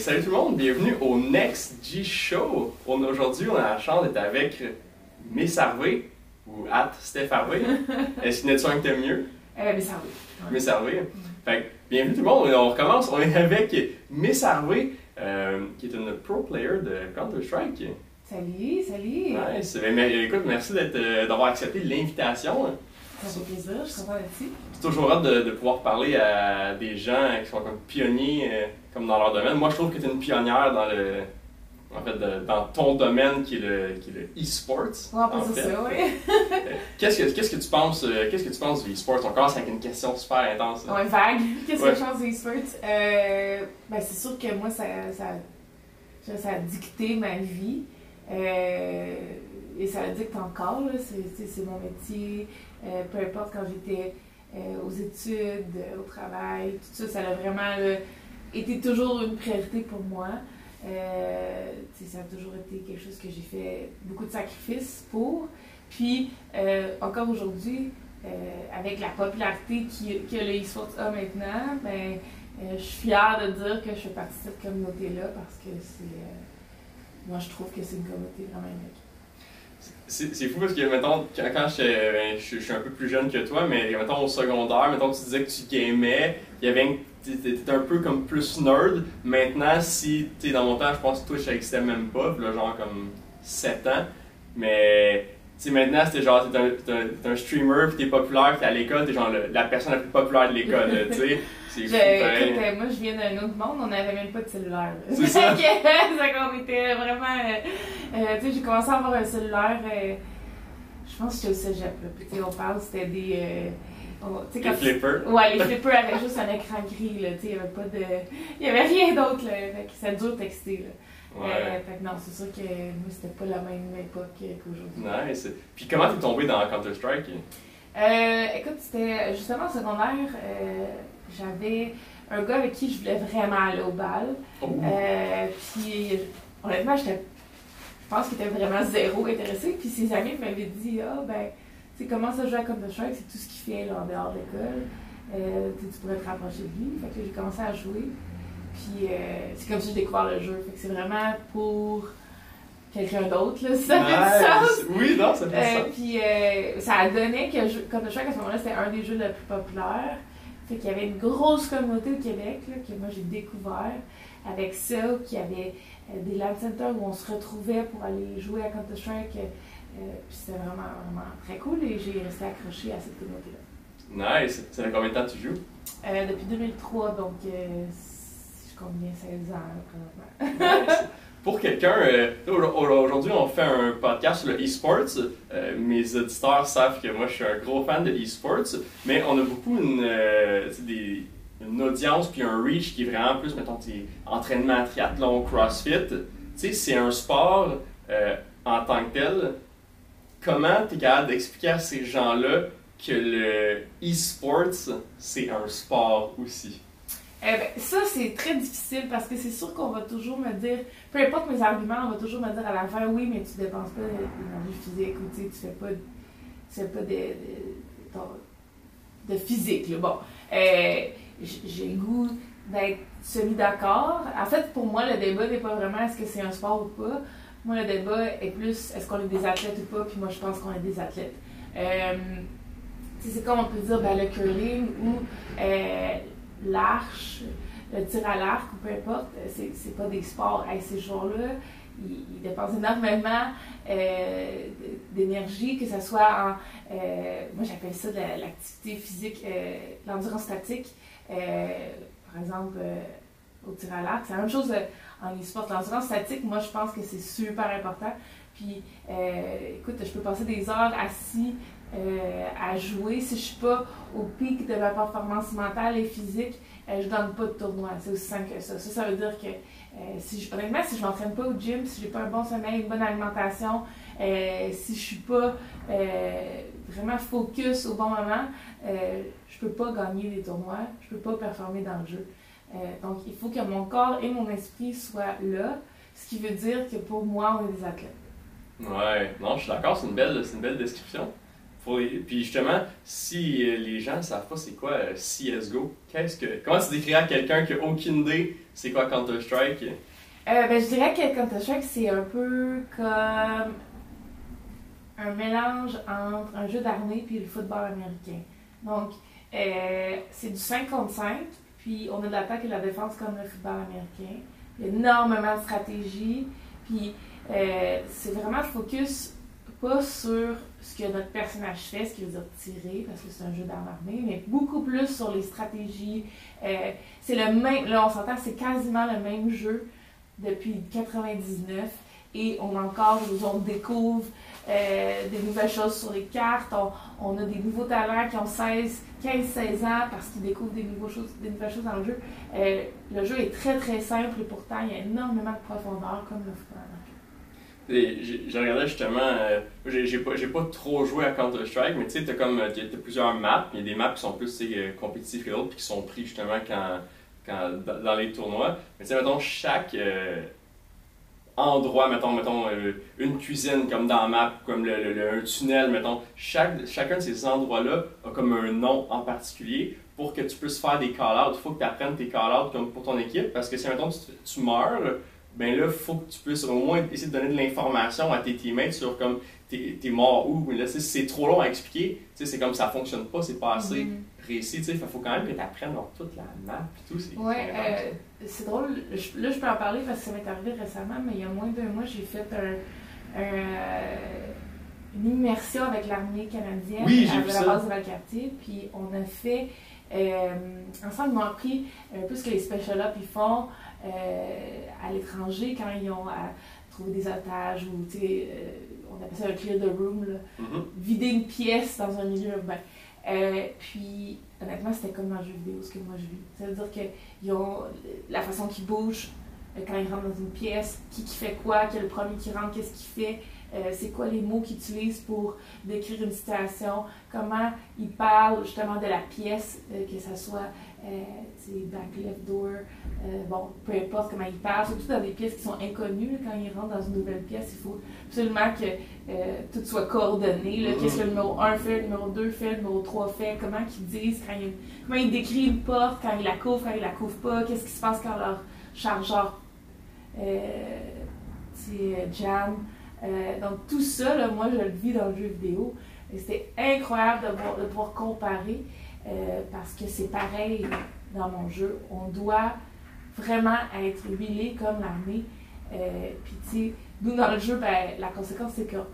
salut tout le monde, bienvenue au Next G Show. Aujourd'hui, on a la chance d'être avec Miss Harvey, ou at Steph Harvey. Est-ce qu'il y en a un que t'aimes mieux? Euh, mais. Ouais. Miss Harvey. Fait que, bienvenue tout le monde, on recommence. On est avec Miss Harvey, euh, qui est une pro player de Counter-Strike. Salut, salut. Nice. Ben, mais, écoute, merci euh, d'avoir accepté l'invitation. Ça fait plaisir, je suis contente d'être ici. C'est toujours hâte de, de pouvoir parler à des gens qui sont comme pionniers euh, comme dans leur domaine. Moi, je trouve que tu es une pionnière dans le en fait de- dans ton domaine qui est le qui est le e-sports. On va en fait. ça, oui. Euh, Qu'est-ce que qu'est-ce que tu penses euh, qu'est-ce que tu penses du e-sports? On commence avec une question super intense. Ouais, vague. Qu'est-ce Ouais. que je pense des sports? Euh, ben, c'est sûr que moi, ça, ça, ça, a dicté ma vie. Euh, et ça le dicte encore. C'est, mon métier. Euh, peu importe quand j'étais aux études, euh, au travail, tout ça, ça a vraiment été toujours une priorité pour moi. Euh, ça a toujours été quelque chose que j'ai fait beaucoup de sacrifices pour. Puis, euh, encore aujourd'hui, euh, avec la popularité que le e-sport a maintenant, ben, euh, je suis fière de dire que je fais partie de cette communauté-là parce que c'est. euh, moi, je trouve que c'est une communauté vraiment unique. C'est fou parce que mettons quand, ben, je, je suis un peu plus jeune que toi, mais mettons au secondaire, mettons tu disais que tu gamais, il y avait une- t'étais un peu comme plus nerd. Maintenant, si sais dans mon temps, je pense que Twitch ça existait même pas, puis là, genre comme 7 ans, mais sais maintenant c'était genre t'es un, t'es un, t'es un streamer puis t'es populaire, t'es à l'école, t'es genre la personne la plus populaire de l'école. C'est Je- fou pareil. écoute, euh, moi, je viens d'un autre monde, on n'avait même pas de cellulaire. C'est ça. Que, fait qu'on était vraiment. euh, euh, tu sais, j'ai commencé à avoir un cellulaire. euh, je pense que j'étais au cégep. Là. Puis, tu sais, on parle, c'était des. euh, on- Les quand flippers. Ouais, les flippers avaient juste un écran gris, là, tu sais, il y avait pas de... Il y avait rien d'autre, là, fait que c'était dur de texter, là. Ouais. Euh, fait que non, c'est sûr que moi, c'était pas la même époque qu'aujourd'hui. Nice. Puis comment t'es tombé dans Counter-Strike? Euh, écoute, c'était justement au secondaire, euh, j'avais un gars avec qui je voulais vraiment aller au bal. Oh. Euh, puis, honnêtement. Je pense qu'il était vraiment zéro intéressé. Puis ses amis m'avaient dit, ah, ben, tu sais, commence à jouer à Counter-Strike, c'est tout ce qu'il fait, là, en dehors de l'école. Euh, tu pourrais te rapprocher de lui. Fait que j'ai commencé à jouer. Puis, euh, c'est comme ça que j'ai découvert le jeu. Fait que c'est vraiment pour quelqu'un d'autre, là, si ça fait du sens. Oui, non, ça fait sens. puis ça a donné que je- Counter-Strike à ce moment-là c'était un des jeux les plus populaires. Fait qu'il y avait une grosse communauté au Québec là, que moi j'ai découvert avec ça, qu'il y avait euh, des LAN centers où on se retrouvait pour aller jouer à Counter-Strike. euh, puis c'était vraiment, vraiment très cool et j'ai resté accroché à cette communauté-là. Nice. Ça fait combien de temps que tu joues? Euh, depuis 2003, donc je compte bien 16 ans présentement. Nice. Pour quelqu'un, euh, au- au- aujourd'hui on fait un podcast sur le e-sports. Euh, mes auditeurs savent que moi je suis un gros fan de e-sports, mais on a beaucoup une, euh, audience puis un reach qui est vraiment plus, mettons, entraînement, triathlon, crossfit. Tu sais, c'est un sport en tant que tel. Comment tu es capable d'expliquer à ces gens-là que le e-sports c'est un sport aussi? Eh ben, ça, c'est très difficile parce que c'est sûr qu'on va toujours me dire, peu importe mes arguments, on va toujours me dire à la fin, oui, mais tu dépenses pas d'énergie physique ou tu fais pas, tu fais pas de, de, physique. Là. Bon, euh, j'ai le goût d'être semi-d'accord. En fait, pour moi, le débat n'est pas vraiment est-ce que c'est un sport ou pas. Moi, le débat est plus est-ce qu'on est des athlètes ou pas, puis moi, je pense qu'on est des athlètes. Euh, c'est comme on peut dire ben, le curling ou euh, l'arche, le tir à l'arc ou peu importe, euh, c'est, pas des sports. Hey, ces joueurs-là, ils, ils dépensent énormément euh, d'énergie, que ce soit en. euh, moi, j'appelle ça de la- l'activité physique, l'endurance statique. Par exemple, au tir à l'arc, c'est la même chose en e-sport. L'endurance statique, moi, je pense que c'est super important. Puis, écoute, je peux passer des heures assis euh, à jouer. Si je suis pas au pic de ma performance mentale et physique, euh, je donne pas de tournoi. C'est aussi simple que ça. Ça, veut dire que euh, si je, honnêtement, si je m'entraîne pas au gym, si j'ai pas un bon sommeil, une bonne alimentation, euh, si je suis pas vraiment focus au bon moment, je peux pas gagner des tournois, je peux pas performer dans le jeu. Donc, il faut que mon corps et mon esprit soient là, ce qui veut dire que pour moi, on est des athlètes. Ouais, non, je suis d'accord, c'est une c'est une belle description. Puis justement, si euh, les gens ne savent pas c'est quoi euh, CSGO, qu'est-ce que. Comment tu décrirais à quelqu'un qui n'a aucune idée c'est quoi Counter-Strike? Euh, ben, je dirais que Counter-Strike, c'est un peu comme un mélange entre un jeu d'armée puis le football américain. Donc, c'est du 5 contre 5, puis on a de l'attaque et de la défense comme le football américain. Il y a énormément de stratégie, puis c'est vraiment focus pas sur ce que notre personnage fait, ce qui veut dire tirer, parce que c'est un jeu d'armes armées, mais beaucoup plus sur les stratégies. Euh, c'est le même, là on s'entend, c'est quasiment le même jeu depuis 99 et on encore, on découvre euh, des nouvelles choses sur les cartes, on, a des nouveaux talents qui ont 16, 15-16 ans parce qu'ils découvrent des, choses, des nouvelles choses dans le jeu. Euh, le jeu est très très simple et pourtant il y a énormément de profondeur comme le football. J'ai regardé justement, euh, j'ai pas, pas trop joué à Counter-Strike, mais tu sais, t'as comme, euh, t'as t'as plusieurs maps, il y a des maps qui sont plus euh, compétitifs que d'autres, puis qui sont pris justement quand, quand, dans les tournois. Mais tu sais, mettons, chaque endroit, mettons, mettons une cuisine comme dans la map, comme le, le- un tunnel, mettons, chaque, chacun de ces endroits-là a comme un nom en particulier pour que tu puisses faire des call-outs. Il faut que tu apprennes tes call-outs comme pour ton équipe, parce que si, mettons, tu meurs, ben là, il faut que tu puisses au moins essayer de donner de l'information à tes teammates sur comme t'es t'es mort où. Mais là, c'est trop long à expliquer, tu sais, c'est comme ça fonctionne pas, c'est pas assez précis. tu sais. Fait faut quand même que tu apprennes genre, toute la map et tout. c'est- Ouais, euh, drôle. Je- là, je peux en parler parce que ça m'est arrivé récemment, mais il y a moins d'un mois, j'ai fait un, un, euh, une immersion avec l'armée canadienne Oui, à la ça. base de Valcartier. Puis on a fait. Euh, ensemble, ils m'ont appris un peu ce que les Special ils font euh, à l'étranger quand ils ont à trouver des otages ou, tu sais, euh, on appelle ça un clear the room, là Mhm. vider une pièce dans un milieu urbain. Euh, puis, honnêtement, c'était comme dans le jeu vidéo, ce que moi je vis. Ça veut dire qu'ils ont la façon qu'ils bougent euh, quand ils rentrent dans une pièce, qui, qui fait quoi, quel est le premier qui rentre, qu'est-ce qu'il fait, euh, c'est quoi les mots qu'ils utilisent pour décrire une situation, comment ils parlent justement de la pièce, euh, que ça soit euh, c'est back left door, euh, bon, peu importe comment ils parlent, surtout dans des pièces qui sont inconnues, quand ils rentrent dans une nouvelle pièce, il faut absolument que euh, tout soit coordonné. Qu'est-ce que le numéro 1 fait, le numéro 2 fait, le numéro 3 fait, comment ils disent, quand comment ils décrivent une porte, quand ils la couvrent, quand ils la couvrent pas, qu'est-ce qui se passe quand leur chargeur euh, c'est jam. Donc tout ça, moi je le vis dans le jeu vidéo. Et c'était incroyable de, voir- de pouvoir comparer parce que c'est pareil dans mon jeu. On doit vraiment être huilé comme l'armée. Euh, Puis tu sais, nous dans le jeu, ben, la conséquence c'est qu'on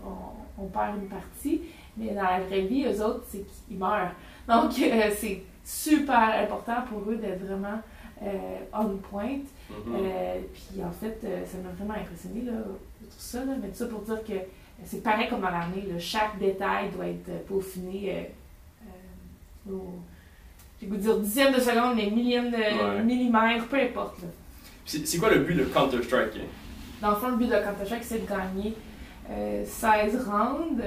on perd une partie, mais dans la vraie vie, eux autres, c'est qu'ils meurent. Donc euh, c'est super important pour eux d'être vraiment euh, on point. Mhm. Euh, puis en fait, ça m'a vraiment impressionné, là, tout ça, là, mais tout ça pour dire que c'est pareil comme dans l'armée, chaque détail doit être peaufiné au, j'ai goût de dire dixième de seconde, mais millième de Ouais. millimètre, peu importe. là. C'est quoi le but de Counter-Strike? hein? Dans le fond, le but de Counter-Strike, c'est de gagner euh, 16 rounds.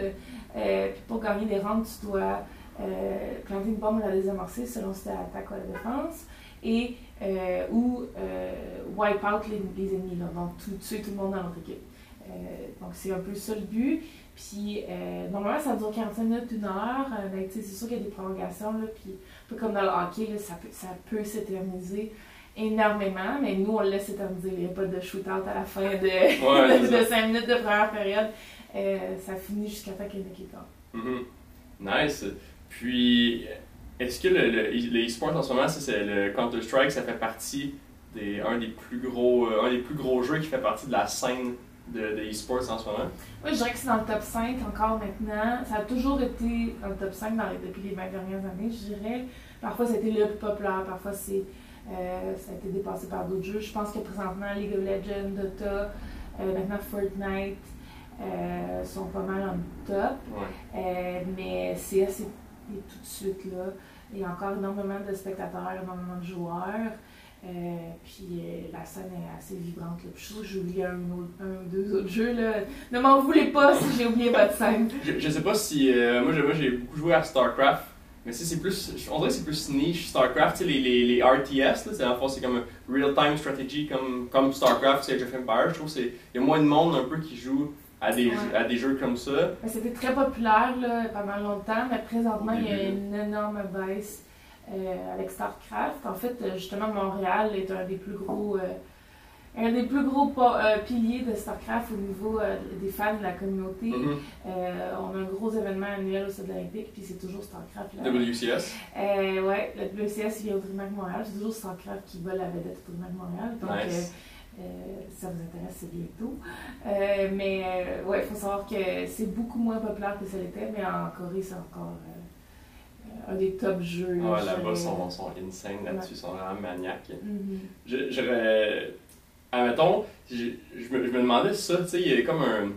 Euh, puis pour gagner des rounds, tu dois euh, planter une bombe et la désamorcer selon si tu attaque ou la défense. Et, euh, ou euh, wipe out les, les ennemis, là, donc tout, tuer tout le monde dans notre équipe. Euh, donc c'est un peu ça le but. Puis euh, normalement, ça dure 45 minutes, une heure. Euh, ben, c'est sûr qu'il y a des prolongations. Là, puis peu comme dans le hockey, là, ça peut, ça peut s'éterniser énormément, mais nous, on le laisse s'éterniser. Il n'y a pas de shootout à la fin de, Ouais, de, c'est ça. 5 minutes de première période. Euh, ça finit jusqu'à temps qu'il y ait une équipe. Nice. Puis, est-ce que le, le, le e-sport en ce moment, c'est le Counter-Strike, ça fait partie des un des plus gros euh, un des plus gros jeux qui fait partie de la scène de, e-sports en ce moment? Moi, je dirais que c'est dans le top 5 encore maintenant. Ça a toujours été dans le top 5 dans les- depuis les 20 dernières années, je dirais. Parfois, c'était le plus populaire, parfois, c'est, euh, ça a été dépassé par d'autres jeux. Je pense que présentement, League of Legends, Dota, euh, maintenant Fortnite euh, sont pas mal en top. Ouais. Mais CS est, est tout de suite là. Il y a encore énormément de spectateurs, énormément de joueurs. Euh, puis euh, la scène est assez vibrante. Là. Puis je sûre que j'ai oublié un, ou deux autres jeux. Là. Ne m'en voulez pas si j'ai oublié votre scène. Je, je sais pas si. euh, moi, j'ai, beaucoup joué à StarCraft. Mais sais, c'est plus. On dirait que c'est plus niche StarCraft. Tu sais, les, les, les RTS, là, c'est, en c'est comme real-time strategy comme, comme StarCraft, c'est Age of Empires. Je trouve qu'il y a moins de monde un peu qui joue à des, Ouais. jeux, à des jeux comme ça. Ben, C'était très populaire là, pendant longtemps, mais présentement, il y a une énorme baisse avec StarCraft. En fait, euh, justement, Montréal est un des plus gros, euh, un des plus gros euh, piliers de StarCraft au niveau euh, des fans de la communauté. Mhm. Euh, on a un gros événement annuel au Stade olympique, puis c'est toujours StarCraft. Là. WCS. Euh, ouais, le WCS vient au Trimac Montréal. C'est toujours StarCraft qui vole la vedette au Trimac Montréal. Donc, Nice. euh, euh, si ça vous intéresse, c'est bientôt. Euh, mais euh, ouais, il faut savoir que c'est beaucoup moins populaire que ça l'était, mais en Corée, c'est encore euh, euh, un des top jeux. Ouais, je là-bas, sont, sont insane là-dessus, ils sont vraiment maniaques. Mhm. Je- J'aurais. Admettons, je, je, me, je me demandais ça, tu sais, il y a comme un.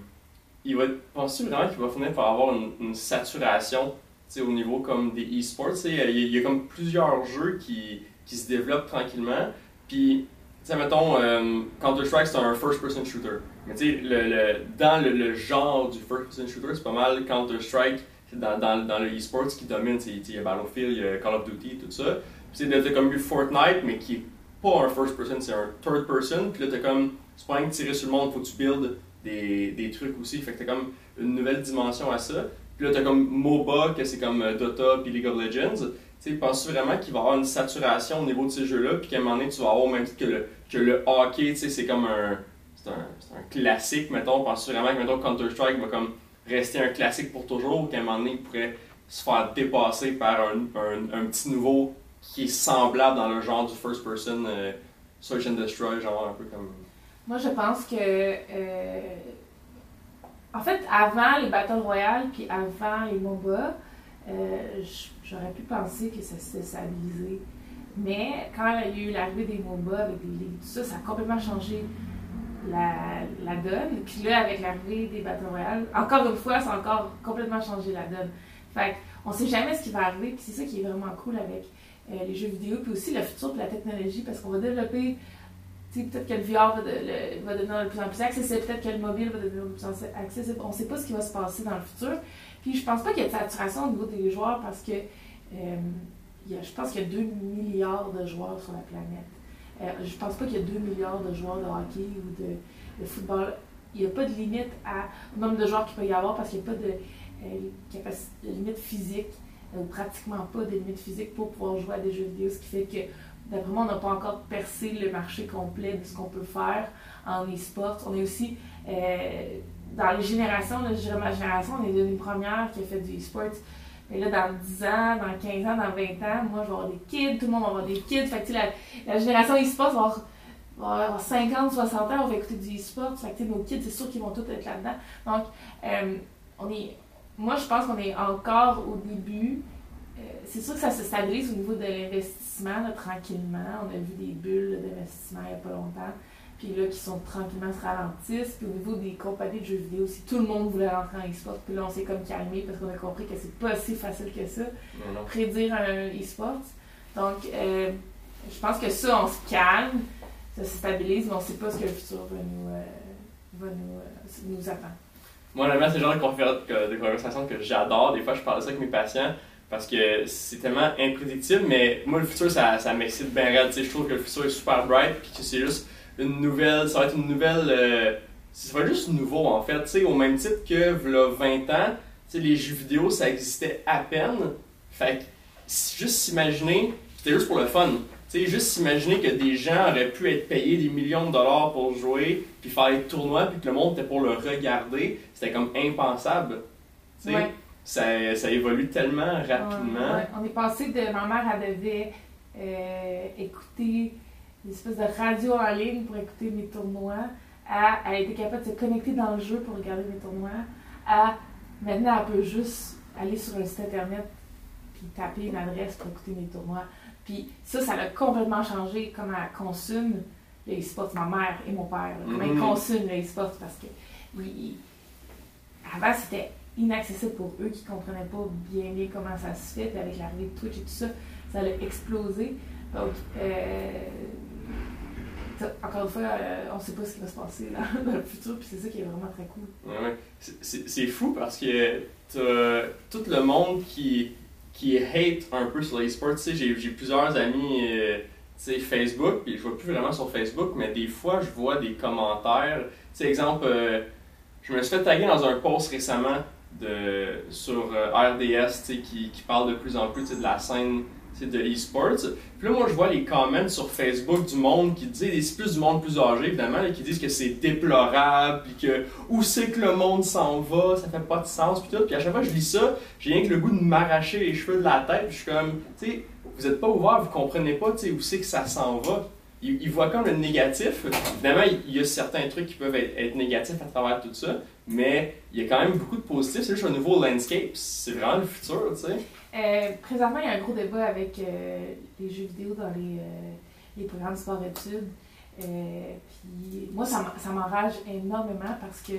Il va. Penses-tu vraiment qu'il va finir par avoir une, une saturation, tu sais, au niveau comme des e-sports, tu sais, il y, a- il y a comme plusieurs jeux qui, qui se développent tranquillement, puis, tu sais, mettons, euh, Counter-Strike, c'est un first-person shooter. Mais tu sais, le, le- dans le, le genre du first-person shooter, c'est pas mal Counter-Strike, dans, dans, dans le e-sports qui domine, a Battlefield, il y a Call of Duty, tout ça. Puis sais, t'as comme eu Fortnite, mais qui est pas un first person, c'est un third person. Puis là, t'as comme, c'est pas rien que tirer sur le monde, faut que tu builds des, des trucs aussi. Fait que t'as comme une nouvelle dimension à ça. Puis là, t'as comme MOBA, que c'est comme euh, Dota puis League of Legends. Tu sais, penses-tu vraiment qu'il va y avoir une saturation au niveau de ces jeux-là, puis qu'à un moment donné, tu vas avoir, même que le, que le hockey, tu sais, c'est comme un, c'est un, c'est classique, mettons. Penses-tu vraiment que, mettons, Counter-Strike va comme rester un classique pour toujours, ou qu'à un moment donné, il pourrait se faire dépasser par un, un, petit nouveau qui est semblable dans le genre du first person euh, search and destroy, genre un peu comme. Moi, je pense que. euh, en fait, avant les Battle Royale, puis avant les MOBA, euh, j'aurais pu penser que ça s'était stabilisé. Mais quand il y a eu l'arrivée des MOBA avec des ligues, tout ça, ça a complètement changé la, la donne. Puis là, avec l'arrivée des Battle Royale, encore une fois, ça a encore complètement changé la donne. Fait on sait jamais ce qui va arriver, puis c'est ça qui est vraiment cool avec euh, les jeux vidéo, puis aussi le futur, puis la technologie, parce qu'on va développer peut-être que le VR va, devenir de plus en plus accessible, peut-être que le mobile va devenir de plus en plus accessible. On ne sait pas ce qui va se passer dans le futur. Puis je pense pas qu'il y ait de saturation au niveau des joueurs parce que euh, y a- je pense qu'il y a 2 milliards de joueurs sur la planète. Euh, je pense pas qu'il y a 2 milliards de joueurs de hockey ou de, football. Il n'y a pas de limite à, au nombre de joueurs qu'il peut y avoir parce qu'il n'y a pas de, euh, limite physique, euh, ou pratiquement pas de limite physique pour pouvoir jouer à des jeux vidéo, ce qui fait que D'après moi, on n'a pas encore percé le marché complet de ce qu'on peut faire en e-sport. On est aussi, dans les générations, je dirais ma génération, on est une première qui a fait du e-sport. Mais là, dans 10 ans, dans 15 ans, dans 20 ans, moi, je vais avoir des kids, tout le monde va avoir des kids. Fait que, la, la génération e-sport va avoir, va avoir 50, 60 ans, on va écouter du e-sport. Fait que, nos kids, c'est sûr qu'ils vont tous être là-dedans. Donc, euh, on est, moi, je pense qu'on est encore au début. Euh, c'est sûr que ça se stabilise au niveau de l'investissement, tranquillement. On a vu des bulles d'investissement il n'y a pas longtemps. Puis là, qui sont tranquillement se ralentissent. Puis au niveau des compagnies de jeux vidéo, si tout le monde voulait rentrer en e-sport, puis là, on s'est comme calmé parce qu'on a compris que c'est pas si facile que ça, Non, non. prédire un e-sport. Donc, euh, je pense que ça, on se calme, ça se stabilise, mais on sait pas ce que le futur va nous, euh, va nous, euh, nous attendre. Moi, honnêtement, c'est le genre de, conversation que j'adore. Des fois, je parle de ça avec mes patients parce que c'est tellement imprédictible, mais moi, le futur, ça, ça m'excite bien raide. Tu sais, Je trouve que le futur est super bright, puis que c'est juste une nouvelle. Ça va être une nouvelle. euh, ça va être juste nouveau, en fait. Tu sais, au même titre que, v'là 20 ans, tu sais, les jeux vidéo, ça existait à peine. Fait que, juste s'imaginer, c'était juste pour le fun. Tu sais, juste s'imaginer que des gens auraient pu être payés des millions de dollars pour jouer, puis faire des tournois, puis que le monde était pour le regarder, c'était comme impensable. Tu sais, Ouais. ça, ça évolue tellement rapidement. Ouais, on est passé de ma mère, elle devait euh, écouter une espèce de radio en ligne pour écouter mes tournois, à elle était capable de se connecter dans le jeu pour regarder mes tournois, à maintenant elle peut juste aller sur un site internet puis taper une adresse pour écouter mes tournois. Puis ça, ça a complètement changé comment elle consomme le e-sport, ma mère et mon père, comment ils Mhm. consument le e-sport parce que avant c'était inaccessible pour eux qui comprenaient pas bien bien comment ça se fait. Puis avec l'arrivée de Twitch et tout ça, ça a explosé. Donc, euh, encore une fois, euh, on sait pas ce qui va se passer là, dans le futur, puis c'est ça qui est vraiment très cool. Ouais. C'est- fou parce que t'as tout le monde qui, qui hate un peu sur les sports. Tu sais, j'ai plusieurs amis euh, Facebook, puis je vois plus vraiment sur Facebook, mais des fois je vois des commentaires. Tu exemple, euh, je me suis fait taguer dans un post récemment de, sur RDS qui, qui parle de plus en plus de la scène sais, de e-sports. Puis là, moi, je vois les comments sur Facebook du monde qui disent, c'est plus du monde plus âgé, évidemment, là, qui disent que c'est déplorable, puis que où c'est que le monde s'en va, ça fait pas de sens, puis tout. Puis à chaque fois que je lis ça, j'ai rien que le goût de m'arracher les cheveux de la tête, puis je suis comme, tu sais, vous êtes pas ouvert, vous comprenez pas, tu sais, où c'est que ça s'en va. Ils, ils voient comme le négatif. Évidemment, il y a certains trucs qui peuvent être, être négatifs à travers tout ça, mais il y a quand même beaucoup de positifs. C'est juste un nouveau landscape, c'est vraiment le futur, tu sais. Euh, présentement, il y a un gros débat avec euh, les jeux vidéo dans les, euh, les programmes sport-études. Puis moi, ça, m'enrage énormément parce que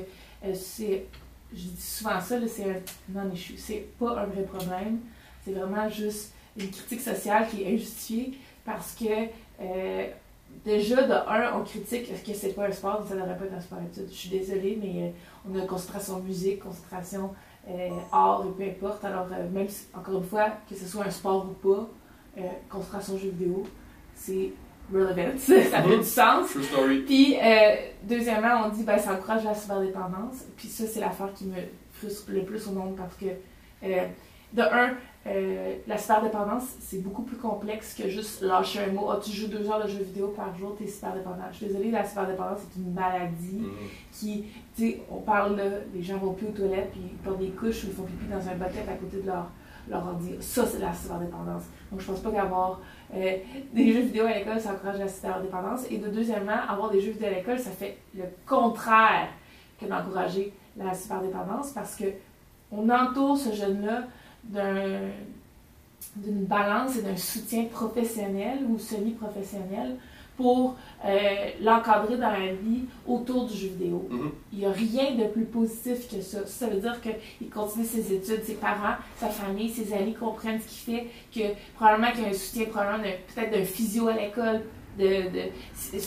c'est, je dis souvent ça, c'est un non-issue. C'est pas un vrai problème. C'est vraiment juste une critique sociale qui est injustifiée parce que déjà, de un, on critique que c'est pas un sport, ça devrait pas être un sport-études. Je suis désolée, mais on a concentration musique, concentration art et peu importe. Alors, euh, même si, encore une fois, que ce soit un sport ou pas, euh, concentration jeux vidéo, c'est relevant, ça fait Mhm. du sens. True story. Puis, euh, deuxièmement, on dit ben ça encourage la cyberdépendance. Puis ça, c'est l'affaire qui me frustre le plus au monde parce que, euh, de un, euh, la cyberdépendance, c'est beaucoup plus complexe que juste lâcher un mot. Ah, tu joues deux heures de jeux vidéo par jour, t'es cyberdépendant. Je suis désolée, la cyberdépendance, c'est une maladie Mhm. qui, sais, on parle là, les gens vont plus aux toilettes, puis ils portent des couches ou ils font pipi dans un bucket à côté de leur, leur ordi. Ça, c'est la cyberdépendance. Donc, je pense pas qu'avoir euh, des jeux vidéo à l'école, ça encourage la cyberdépendance. Et de deuxièmement, avoir des jeux vidéo à l'école, ça fait le contraire que d'encourager la cyberdépendance parce que on entoure ce jeune-là d'un d'une balance et d'un soutien professionnel ou semi-professionnel pour euh, l'encadrer dans la vie autour du jeu vidéo. Mhm. Il n'y a rien de plus positif que ça. Ça veut dire qu'il continue ses études, ses parents, sa famille, ses amis comprennent ce qu'il fait, que probablement qu'il y a un soutien, probablement peut-être d'un physio à l'école, de, de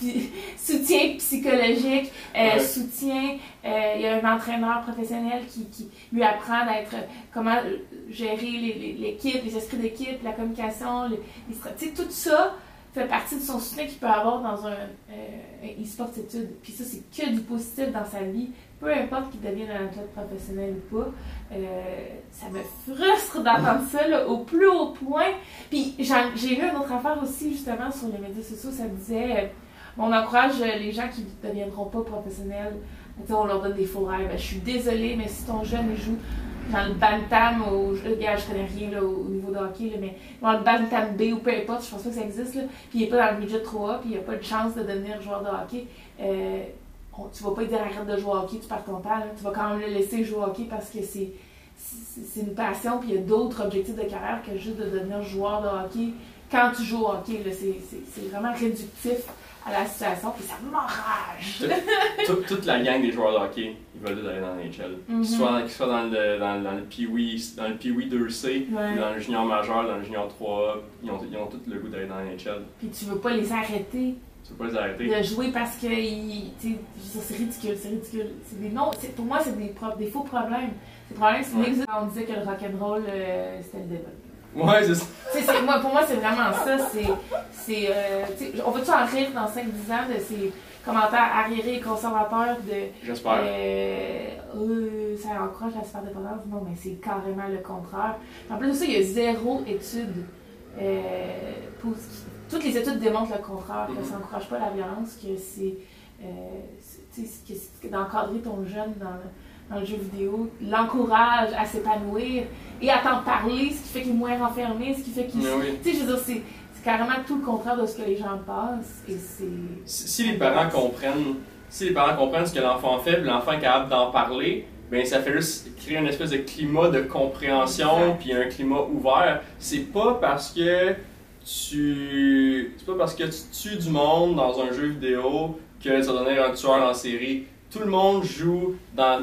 soutien psychologique, euh, Ouais. soutien, euh, il y a un entraîneur professionnel qui, qui lui apprend d'être comment gérer les- les- l'équipe, les esprits d'équipe, la communication, les, tout ça fait partie de son soutien qu'il peut avoir dans un, euh, un e-sport études. Puis ça, c'est que du positif dans sa vie. Peu importe qu'il devienne un athlète professionnel ou pas, euh, ça me frustre d'entendre ça là, au plus haut point. Puis j'ai lu une autre affaire aussi, justement, sur les médias sociaux. Ça disait, euh, on encourage les gens qui ne deviendront pas professionnels. On leur donne des faux rêves. Ben, je suis désolée, mais si ton jeune joue dans le bantam, au, je, je connais rien là, de hockey, mais le bantam B ou peu importe, je pense pas que ça existe, là, puis il n'est pas dans le midget 3A, puis il n'a pas de chance de devenir joueur de hockey, euh, on- tu vas pas dire arrête de jouer au hockey, tu perds ton temps, tu vas quand même le laisser jouer au hockey parce que c'est c'est une passion, puis il y a d'autres objectifs de carrière que juste de devenir joueur de hockey. Quand tu joues au hockey. c'est vraiment réductif à la situation, puis ça m'enrage. Toute- toute la gang des joueurs de hockey, ils veulent tous aller dans l'NHL. Mhm. Qu'ils soient, qu'ils soient dans le, dans, dans le Pee-Wee dans le Pee-Wee 2C, ou Ouais. dans le junior majeur, dans le junior 3A, ils ont, ils ont tous le goût d'aller dans l'NHL. Puis tu veux pas les arrêter Tu peux pas les arrêter. de jouer parce que veux c'est ridicule, c'est ridicule. Des non, pour moi c'est des, faux problèmes. Ces problèmes, c'est Ouais. On disait que le rock'n'roll euh, c'était le débat. Ouais, c'est ça. Moi, pour moi, c'est vraiment ça. C'est, c'est, euh, on va-tu en rire dans 5-10 ans de ces commentaires arriérés et conservateurs de J'espère. euh, Euh, ça encourage la superdépendance? Non, mais c'est carrément le contraire. En plus de ça, il y a zéro étude. pour- toutes les études démontrent le contraire, que ça n'encourage pas la violence, que c'est, d'encadrer ton jeune dans le, dans le jeu vidéo l'encourage à s'épanouir et à t'en parler, ce qui fait qu'il est moins renfermé, ce qui fait qu'il oui. tu sais, je veux dire, c'est, carrément tout le contraire de ce que les gens pensent. Et c'est. Si, si les parents comprennent, si les parents comprennent ce que l'enfant fait, l'enfant est capable d'en parler, ben ça fait juste créer une espèce de climat de compréhension, puis un climat ouvert. C'est pas parce que tu, c'est pas parce que tu tues du monde dans un jeu vidéo que tu vas devenir un tueur en série. Tout le monde joue dans.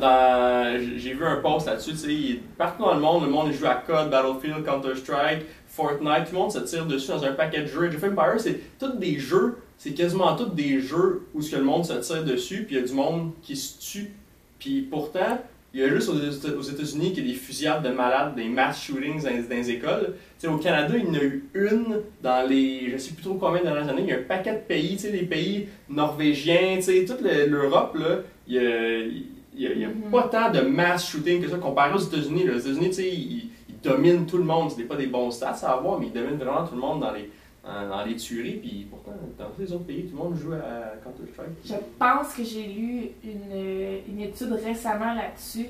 j'ai vu un post là-dessus, tu sais, partout dans le monde, le monde joue à COD, Battlefield, Counter-Strike, Fortnite, tout le monde se tire dessus dans un paquet de jeux. Of Empires, c'est tous des jeux, c'est quasiment tous des jeux où ce que le monde se tire dessus, puis il y a du monde qui se tue. Puis pourtant, il y a juste aux, États-Unis qu'il y a des fusillades de malades, des mass shootings dans, dans les écoles. Tu sais, au Canada, il y en a eu une dans les, je sais plus trop combien de dernières années. Il y a un paquet de pays, les pays norvégiens, toute le- l'Europe, là, il y a, il il n'y a, Mhm. pas tant de mass shooting que ça comparé aux États-Unis. Les États-Unis, ils, ils dominent tout le monde. Ce n'est pas des bons stats à avoir, mais ils dominent vraiment tout le monde dans les, dans, dans les tueries. Puis pourtant, dans tous les autres pays, tout le monde joue à Counter-Strike. Je pense que j'ai lu une, une étude récemment là-dessus.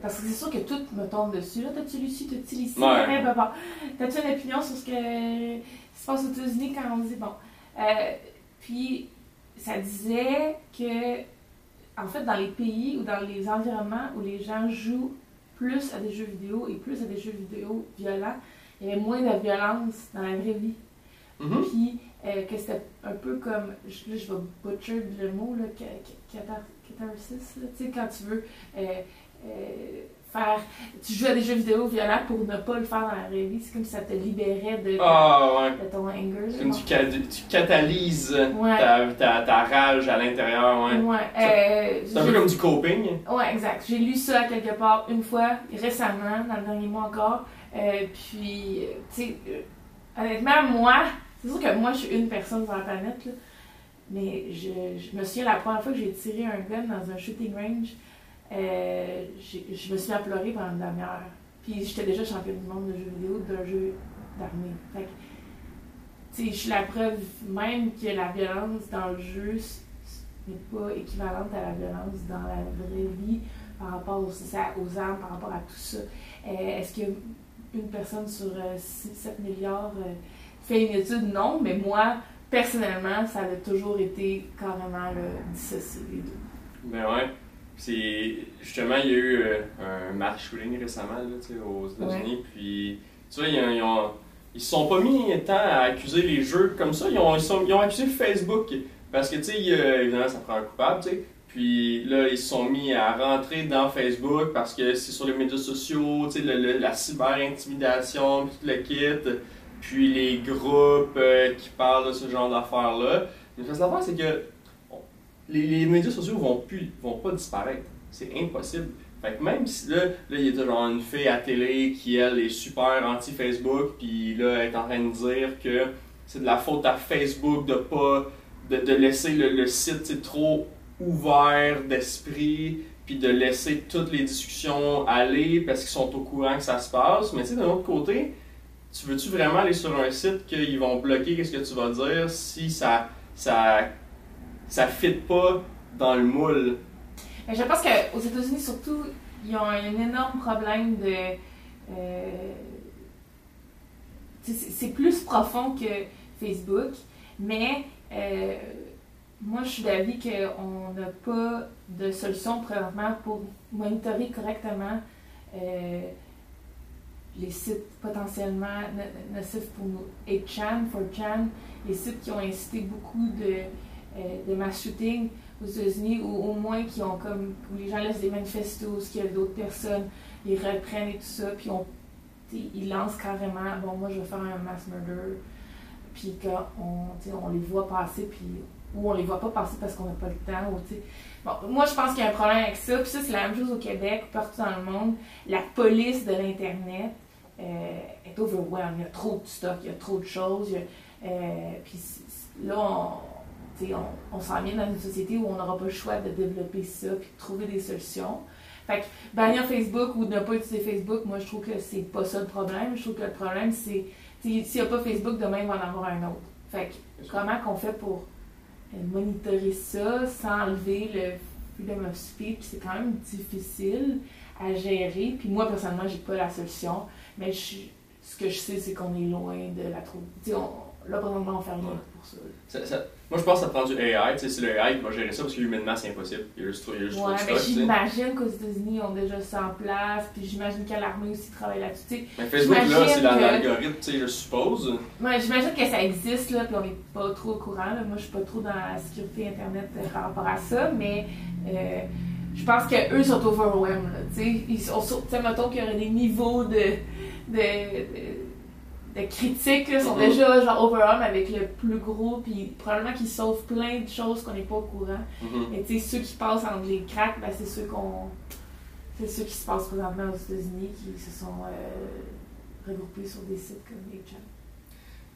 Parce que c'est sûr que tout me tombe dessus. Là, t'as-tu lu ici, t'as-tu lu ici? Ouais. Bon. T'as-tu une opinion sur ce que se passe aux États-Unis quand on dit bon? Euh, puis, ça disait que, en fait, dans les pays ou dans les environnements où les gens jouent plus à des jeux vidéo et plus à des jeux vidéo violents, il y avait moins de violence dans la vraie vie. Mhm. Puis euh, que c'était un peu comme, je- là je vais butcher le mot, là, ca- ca- cathar- catharsis, tu sais, quand tu veux euh, euh, faire, tu joues à des jeux vidéo violents pour ne pas le faire dans la vraie vie, c'est comme si ça te libérait de, Ah ouais. de ton anger. Comme tu, ca- tu catalyses Ouais. ta, ta, ta rage à l'intérieur, ouais. Ouais, euh, C'est un peu comme du coping. Ouais, exact. J'ai lu ça quelque part une fois, récemment, dans le dernier mois encore. Euh, puis, tu sais, euh, honnêtement, moi, c'est sûr que moi, je suis une personne sur la planète, là, mais je, me souviens la première fois que j'ai tiré un gun dans un shooting range, euh, je me suis mis à pleurer pendant une demi-heure. Puis, j'étais déjà championne du monde de jeux vidéo d'un jeu d'armée. Fait que, tu sais, je suis la preuve même que la violence dans le jeu n'est pas équivalente à la violence dans la vraie vie par rapport aux, aux armes, par rapport à tout ça. Euh, Est-ce qu'une personne sur euh, 6, 7 milliards euh, fait une étude? Non, mais moi, personnellement, ça a toujours été carrément dissocié les deux. Ben ouais. C'est justement il y a eu euh, un mass shooting récemment là, aux États-Unis puis tu vois ils, ont- ils ont ils se sont pas mis tant à accuser les jeux comme ça, ils ont ils, sont- ils ont accusé Facebook parce que tu sais évidemment ça prend un coupable, tu sais. Puis là ils se sont mis à rentrer dans Facebook parce que c'est sur les médias sociaux, tu sais le- le- la cyber intimidation, tout le kit, puis les groupes euh, qui parlent de ce genre d'affaires là. Mais parce que l'affaire c'est que les, médias sociaux vont vont pas disparaître. C'est impossible. Fait même si là, là il y a genre une fille à télé qui elle est super anti-Facebook, puis là elle est en train de dire que c'est de la faute à Facebook de pas de, laisser le, site trop ouvert d'esprit, puis de laisser toutes les discussions aller parce qu'ils sont au courant que ça se passe. Mais tu sais, d'un autre côté, tu veux-tu vraiment aller sur un site qu'ils vont bloquer qu'est-ce que tu vas dire si ça ça ça fit pas dans le moule? Mais je pense qu'aux États-Unis, surtout, ils ont un énorme problème de. euh, c'est plus profond que Facebook, mais euh, moi, je suis d'avis qu'on n'a pas de solution présentement pour monitorer correctement euh, les sites potentiellement no- nocifs pour nous. 8chan, 4chan, les sites qui ont incité beaucoup de, euh, de mass shooting aux États-Unis, ou au moins qui ont comme. où les gens laissent des manifestos, qu'il y a d'autres personnes, ils reprennent et tout ça, puis on, ils lancent carrément, bon, moi je vais faire un mass murder, puis qu'on on les voit passer, puis. ou on les voit pas passer parce qu'on n'a pas le temps, ou tu sais. Bon, moi je pense qu'il y a un problème avec ça, puis ça c'est la même chose au Québec, partout dans le monde. La police de l'Internet euh, est overwhelmed, il y a trop de stock, il y a trop de choses, a, euh, puis là on on, on s'en vient dans une société où on n'aura pas le choix de développer ça puis de trouver des solutions. Fait que bannir Facebook ou ne pas utiliser Facebook, moi je trouve que c'est pas ça le problème. Je trouve que le problème c'est s'il n'y a pas Facebook, demain il va en avoir un autre. Fait que comment qu'on fait pour monitorer ça sans enlever le freedom of speech, c'est quand même difficile à gérer. Puis moi personnellement, j'ai pas la solution, mais je- ce que je sais c'est qu'on est loin de la trop. Tu sais, on- là présentement on fait rien pour ça. Ça- ça- moi, je pense que ça prend du AI. tu sais, C'est le AI qui va gérer ça parce que humainement, c'est impossible. Il y a juste trop, il y a juste trop Ouais, de mais stock. sais. j'imagine qu'aux États-Unis, ils ont déjà ça en place, puis j'imagine qu'à l'armée aussi travaille là-dessus. tu sais. Mais Facebook, là, c'est que- l'algorithme, tu sais, je suppose. Ouais, j'imagine que ça existe, là, puis on n'est pas trop au courant. là. Moi, je suis pas trop dans la sécurité Internet par rapport à ça, mais euh, je pense qu'eux sont overwhelmed. Là, tu sais. Ils sont sur- tu sais, mettons qu'il y aurait des niveaux de, de, de, de critiques, là, sont Mhm. déjà genre overwhelmed avec le plus gros, puis probablement qu'ils sauvent plein de choses qu'on n'est pas au courant. Mhm. Mais tu sais, ceux qui passent entre les cracks, ben, c'est ceux qu'on. C'est ceux qui se passent présentement aux États-Unis qui se sont euh, regroupés sur des sites comme 8chan.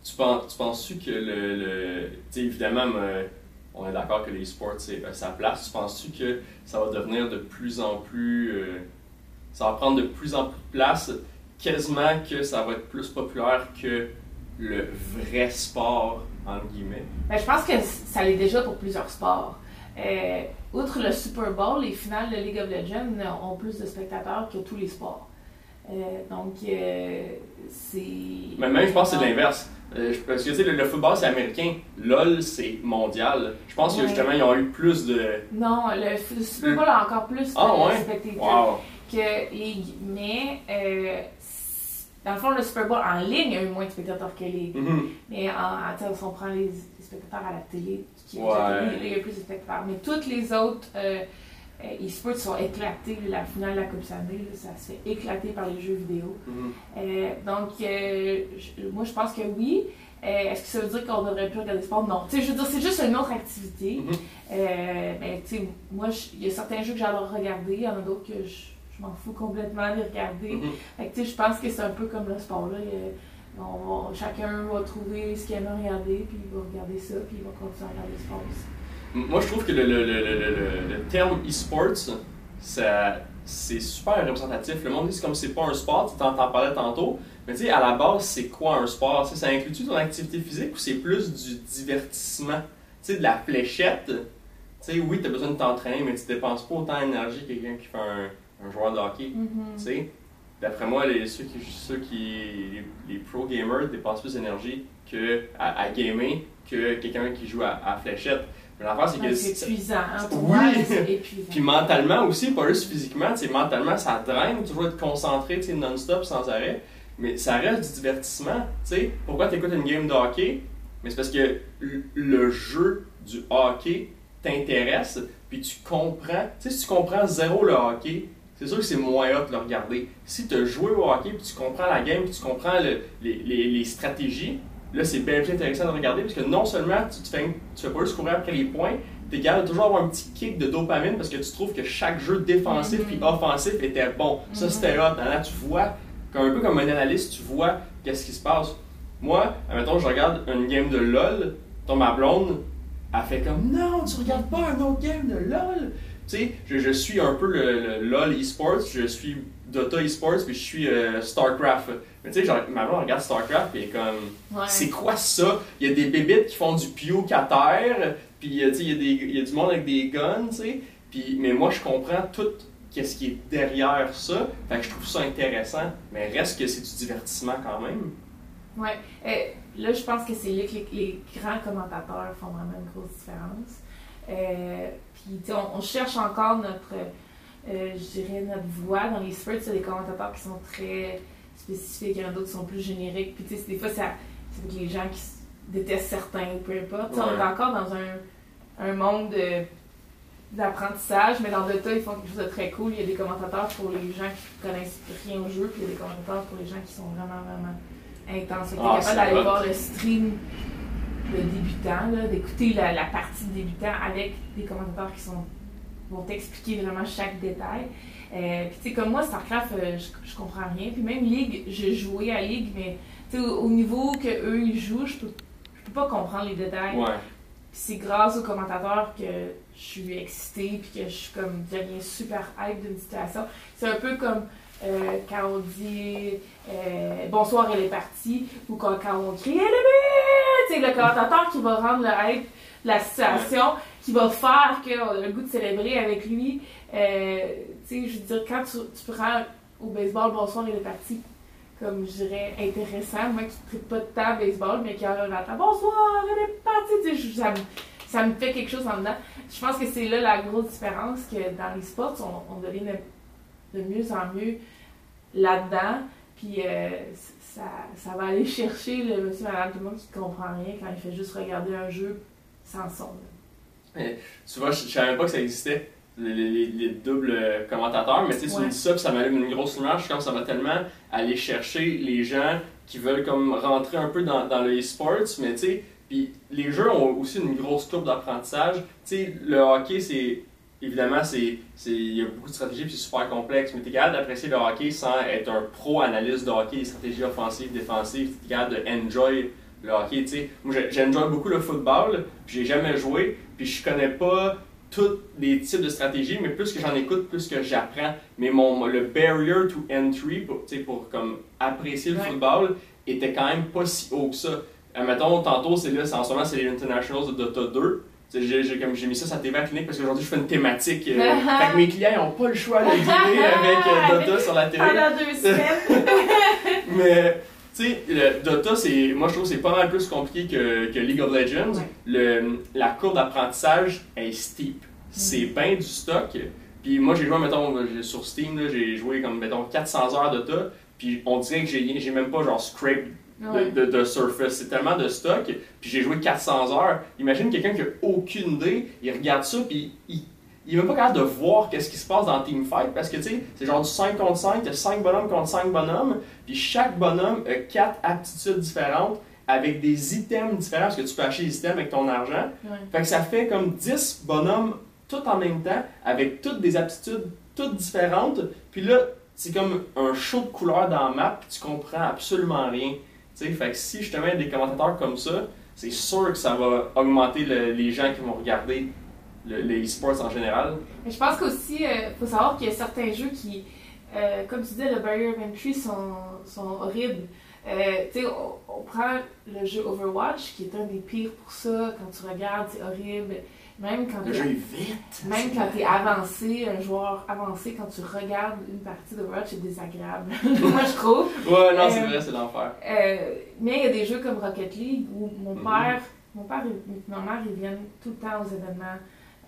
Tu penses, tu penses-tu que le. le tu sais, évidemment, me- on est d'accord que les sports c'est sa place. Penses-tu que ça va devenir de plus en plus. Euh, ça va prendre de plus en plus de place, quasiment que ça va être plus populaire que le vrai sport, entre guillemets? Ben, je pense que ça l'est déjà pour plusieurs sports. Euh, outre le Super Bowl, les finales de League of Legends ont plus de spectateurs que tous les sports. Euh, donc, c'est. Mais même, je pense que c'est l'inverse. Euh, parce que tu sais, le, football c'est américain, LOL c'est mondial. Je pense que justement ils ont eu plus de. Non, le, Super Bowl a encore plus ah, de ouais? spectateurs que League. Mais euh, dans le fond, le Super Bowl en ligne a eu moins de spectateurs que League. Mm-hmm. Mais en, si on prend les, spectateurs à la télé, qui ouais. il y a plus de spectateurs. Mais toutes les autres. Euh, euh, e-sports sont éclatés. La finale de la Coupe Stanley, ça se fait éclater par les jeux vidéo. Mhm. Euh, donc, euh, moi, je pense que oui. Est-ce que ça veut dire qu'on devrait plus regarder le sport? Non. je veux dire, c'est juste une autre activité. Mhm. mais, moi, il y a certains jeux que j'adore regarder, il y en a d'autres que je, m'en fous complètement de regarder. Mhm. je pense que c'est un peu comme le sport. Là. chacun va trouver ce qu'il aime regarder, puis il va regarder ça, puis il va continuer à regarder le sport aussi. Moi, je trouve que le, le, le, le terme e-sports, c'est super représentatif. Le monde dit comme c'est pas un sport, tu t'en parlais tantôt. Mais tu sais, à la base, c'est quoi un sport? ça inclut-tu ton activité physique ou c'est plus du divertissement? Tu sais, de la fléchette, tu sais, oui, tu as besoin de t'entraîner, mais tu dépenses pas autant d'énergie que quelqu'un qui fait un, un, joueur de hockey. Tu sais, d'après moi, les, ceux qui, ceux qui les, pro gamers dépensent plus d'énergie à, à gamer que quelqu'un qui joue à, à fléchette. L'affaire, c'est que. C'est épuisant. Hein, oui. épuisant. Puis mentalement aussi, pas juste physiquement. Mentalement, ça draine, toujours être concentré non-stop, sans arrêt. Mais ça reste du divertissement. sais Pourquoi tu écoutes une game de hockey? Mais c'est parce que le jeu du hockey t'intéresse, puis tu comprends. Tu sais, si tu comprends zéro le hockey, c'est sûr que c'est moins hot de le regarder. Si tu as joué au hockey, puis tu comprends la game, puis tu comprends les, les, les stratégies, là, c'est bien plus intéressant de regarder parce que non seulement tu, tu, fais, tu fais pas juste courir après les points, tu es capable de toujours avoir un petit kick de dopamine parce que tu trouves que chaque jeu défensif et mm-hmm. offensif était bon. Ça, c'était mm-hmm. hot. Là, tu vois, comme, un peu comme un analyste, tu vois qu'est-ce qui se passe. Moi, admettons, je regarde une game de LOL, ton ma blonde, elle fait comme Non, tu regardes pas un autre game de LOL. Tu sais, je, je, suis un peu le, le LOL eSports, je suis Dota eSports, puis je suis euh, StarCraft. Mais tu sais, ma regarde StarCraft, puis comme, c'est quoi ça? Il y a des bébites qui font du puke à terre, puis euh, tu sais, il y, a du monde avec des guns, tu sais. Puis, mais moi, je comprends tout qu'est-ce qui est derrière ça. Fait que je trouve ça intéressant, mais reste que c'est du divertissement quand même. Ouais. Euh, là, je pense que c'est là que les, grands commentateurs font vraiment une grosse différence. Euh, puis, on, on, cherche encore notre euh, je dirais, notre voix dans les sports. Il y a des commentateurs qui sont très spécifiques, il y en a d'autres qui sont plus génériques. Puis, tu sais, des fois, ça, c'est les gens qui détestent certains ou peu importe. On est encore dans un, un monde d'apprentissage, mais dans Dota, ils font quelque chose de très cool. Il y a des commentateurs pour les gens qui connaissent rien au jeu, puis il y a des commentateurs pour les gens qui sont vraiment, vraiment intenses. Tu ah, capable d'aller voir le stream de débutant, d'écouter la, la, partie débutant avec des commentateurs qui sont vont t'expliquer vraiment chaque détail. Euh, puis tu sais, comme moi, StarCraft, euh, je, je, comprends rien. Puis même League, j'ai joué à League, mais tu sais, au, niveau que eux ils jouent, je peux, je peux pas comprendre les détails. Ouais. c'est grâce aux commentateurs que je suis excitée, puis que je suis comme, deviens super hype d'une situation. C'est un peu comme euh, quand on dit euh, bonsoir, elle est partie, ou quand, quand on crie elle est c'est le commentateur qui va rendre le hype la situation qui va faire qu'on a le goût de célébrer avec lui. Euh, je veux dire, quand tu, prends au baseball, bonsoir, il est parti, comme je dirais, intéressant. Moi qui ne pas de temps baseball, mais qui a un bonsoir, il est parti. Tu sais, ça, me, ça me fait quelque chose en dedans. Je pense que c'est là la grosse différence que dans les sports, on, on devient de, mieux en mieux là-dedans. Puis euh, ça, ça, va aller chercher le monsieur, madame, tout le monde qui ne comprend rien quand il fait juste regarder un jeu sans son. tu vois, je, ne savais même pas que ça existait, les, doubles commentateurs, mais tu sais, tu me dis ça, puis ça m'allume une grosse lumière. Je suis comme ça va tellement aller chercher les gens qui veulent comme rentrer un peu dans, dans le e-sports, mais tu sais, puis les jeux ont aussi une grosse courbe d'apprentissage. Tu sais, le hockey, c'est évidemment, c'est, il y a beaucoup de stratégies puis c'est super complexe, mais tu es capable d'apprécier le hockey sans être un pro analyste de hockey, des stratégies offensives, défensives. Tu es capable de enjoy le hockey, tu sais. Moi, jouer beaucoup le football, j'ai jamais joué, puis je connais pas tous les types de stratégies, mais plus que j'en écoute, plus que j'apprends. Mais mon, le barrier to entry, pour, pour comme apprécier le football, était quand même pas si haut que ça. Euh, mettons, tantôt, c'est là, en ce moment, c'est les Internationals de Dota 2. J'ai, comme, j'ai mis ça sur la TV à la clinique parce qu'aujourd'hui, je fais une thématique. euh, fait que mes clients n'ont pas le choix de avec euh, Dota sur la télé. Pendant deux semaines. Mais, tu sais, Dota, c'est, moi, je trouve que c'est pas mal plus compliqué que, que League of Legends. Ouais. Le, la courbe d'apprentissage est steep. C'est bien du stock. Puis moi, j'ai joué, mettons, sur Steam, j'ai joué comme, mettons, 400 heures Dota. Puis on dirait que j'ai, j'ai même pas, genre, scrape Ouais. de, de, de Surface. C'est tellement de stock. Puis j'ai joué 400 heures. Imagine quelqu'un qui a aucune idée, il regarde ça, puis il, il est même pas capable de voir qu'est-ce qui se passe dans Teamfight parce que tu sais, c'est genre du 5 contre 5, t'as 5 bonhommes contre 5 bonhommes, puis chaque bonhomme a 4 aptitudes différentes avec des items différents parce que tu peux acheter des items avec ton argent. Ouais. Fait que ça fait comme 10 bonhommes tout en même temps avec toutes des aptitudes toutes différentes. Puis là, c'est comme un show de couleurs dans la map, puis tu comprends absolument rien. Fait que si justement y a des commentateurs comme ça, c'est sûr que ça va augmenter le- les gens qui vont regarder le- les e-sports en général. Mais je pense qu'aussi, il faut savoir qu'il y a certains jeux qui, euh, comme tu disais, le barrier of entry sont, sont horribles. Euh, on prend le jeu Overwatch, qui est un des pires pour ça. Quand tu regardes, c'est horrible. Même quand Le t'es- jeu est vite. Même quand tu es avancé, un joueur avancé, quand tu regardes une partie d'Overwatch, c'est désagréable. Moi, je trouve. Ouais, non, c'est Euh, vrai, c'est l'enfer. Euh, mais il y a des jeux comme Rocket League où mon Mhm. père, mon père et ma mère, ils viennent tout le temps aux événements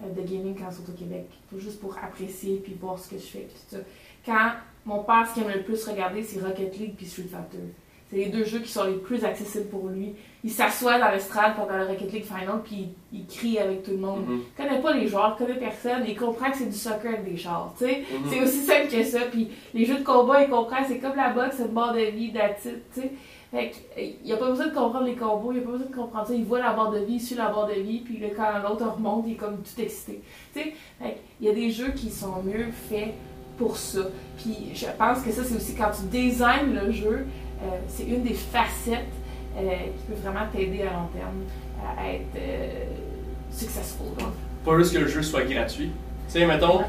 euh, de gaming quand ils sont au Québec, juste pour apprécier puis voir ce que je fais puis tout ça. Quand mon père, ce qu'il aime le plus regarder, c'est Rocket League puis Street Fighter. C'est les deux jeux qui sont les plus accessibles pour lui. Il s'assoit dans l'estrade pendant le Rocket League Final puis il, il crie avec tout le monde. Mhm. Il connaît pas les joueurs, il connaît personne, il comprend que c'est du soccer avec des chars, tu sais. Mhm. C'est aussi simple que ça. Puis les jeux de combat, il comprend, c'est comme la boxe, c'est une barre de vie, d'attitude, tu sais. Fait euh, il a pas besoin de comprendre les combos, il a pas besoin de comprendre ça. Il voit la barre de vie, il suit la barre de vie, puis quand l'autre remonte, il est comme tout excité. Tu sais, il y a des jeux qui sont mieux faits pour ça. Puis je pense que ça, c'est aussi quand tu designs le jeu, euh, c'est une des facettes qui peut vraiment t'aider à long terme à être euh, successful. donc. Pas juste que le jeu soit gratuit. Tu sais, mettons,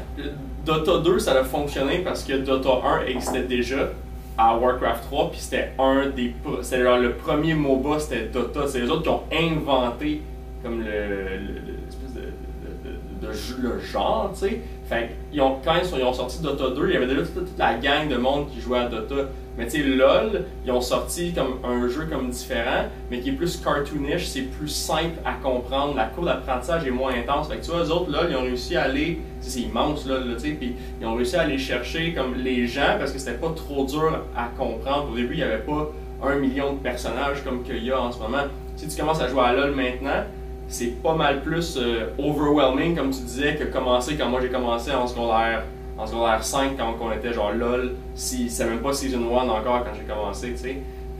Dota 2, ça a fonctionné parce que Dota 1 existait déjà à Warcraft 3, puis c'était un des. C'était genre le premier MOBA, c'était Dota. C'est les autres qui ont inventé comme le. le- le- l'espèce de, de- de- de jeu- le genre, tu sais. Fait qu'ils ont, quand ils, sont- ils ont sorti Dota 2, il y avait déjà toute, toute la gang de monde qui jouait à Dota. Mais tu sais, LOL, ils ont sorti comme un jeu comme différent, mais qui est plus cartoonish, c'est plus simple à comprendre, la courbe d'apprentissage est moins intense. Fait que tu vois, eux autres, LOL, ils ont réussi à aller, c'est immense, LOL, là, tu sais, puis ils ont réussi à aller chercher comme les gens, parce que c'était pas trop dur à comprendre. Au début, il y avait pas un million de personnages comme qu'il y a en ce moment. Si tu commences à jouer à LOL maintenant, c'est pas mal plus euh, overwhelming, comme tu disais, que commencer quand moi j'ai commencé en secondaire, en secondaire 5, quand on était genre LOL, si c'est même pas Season 1 encore quand j'ai commencé, tu sais.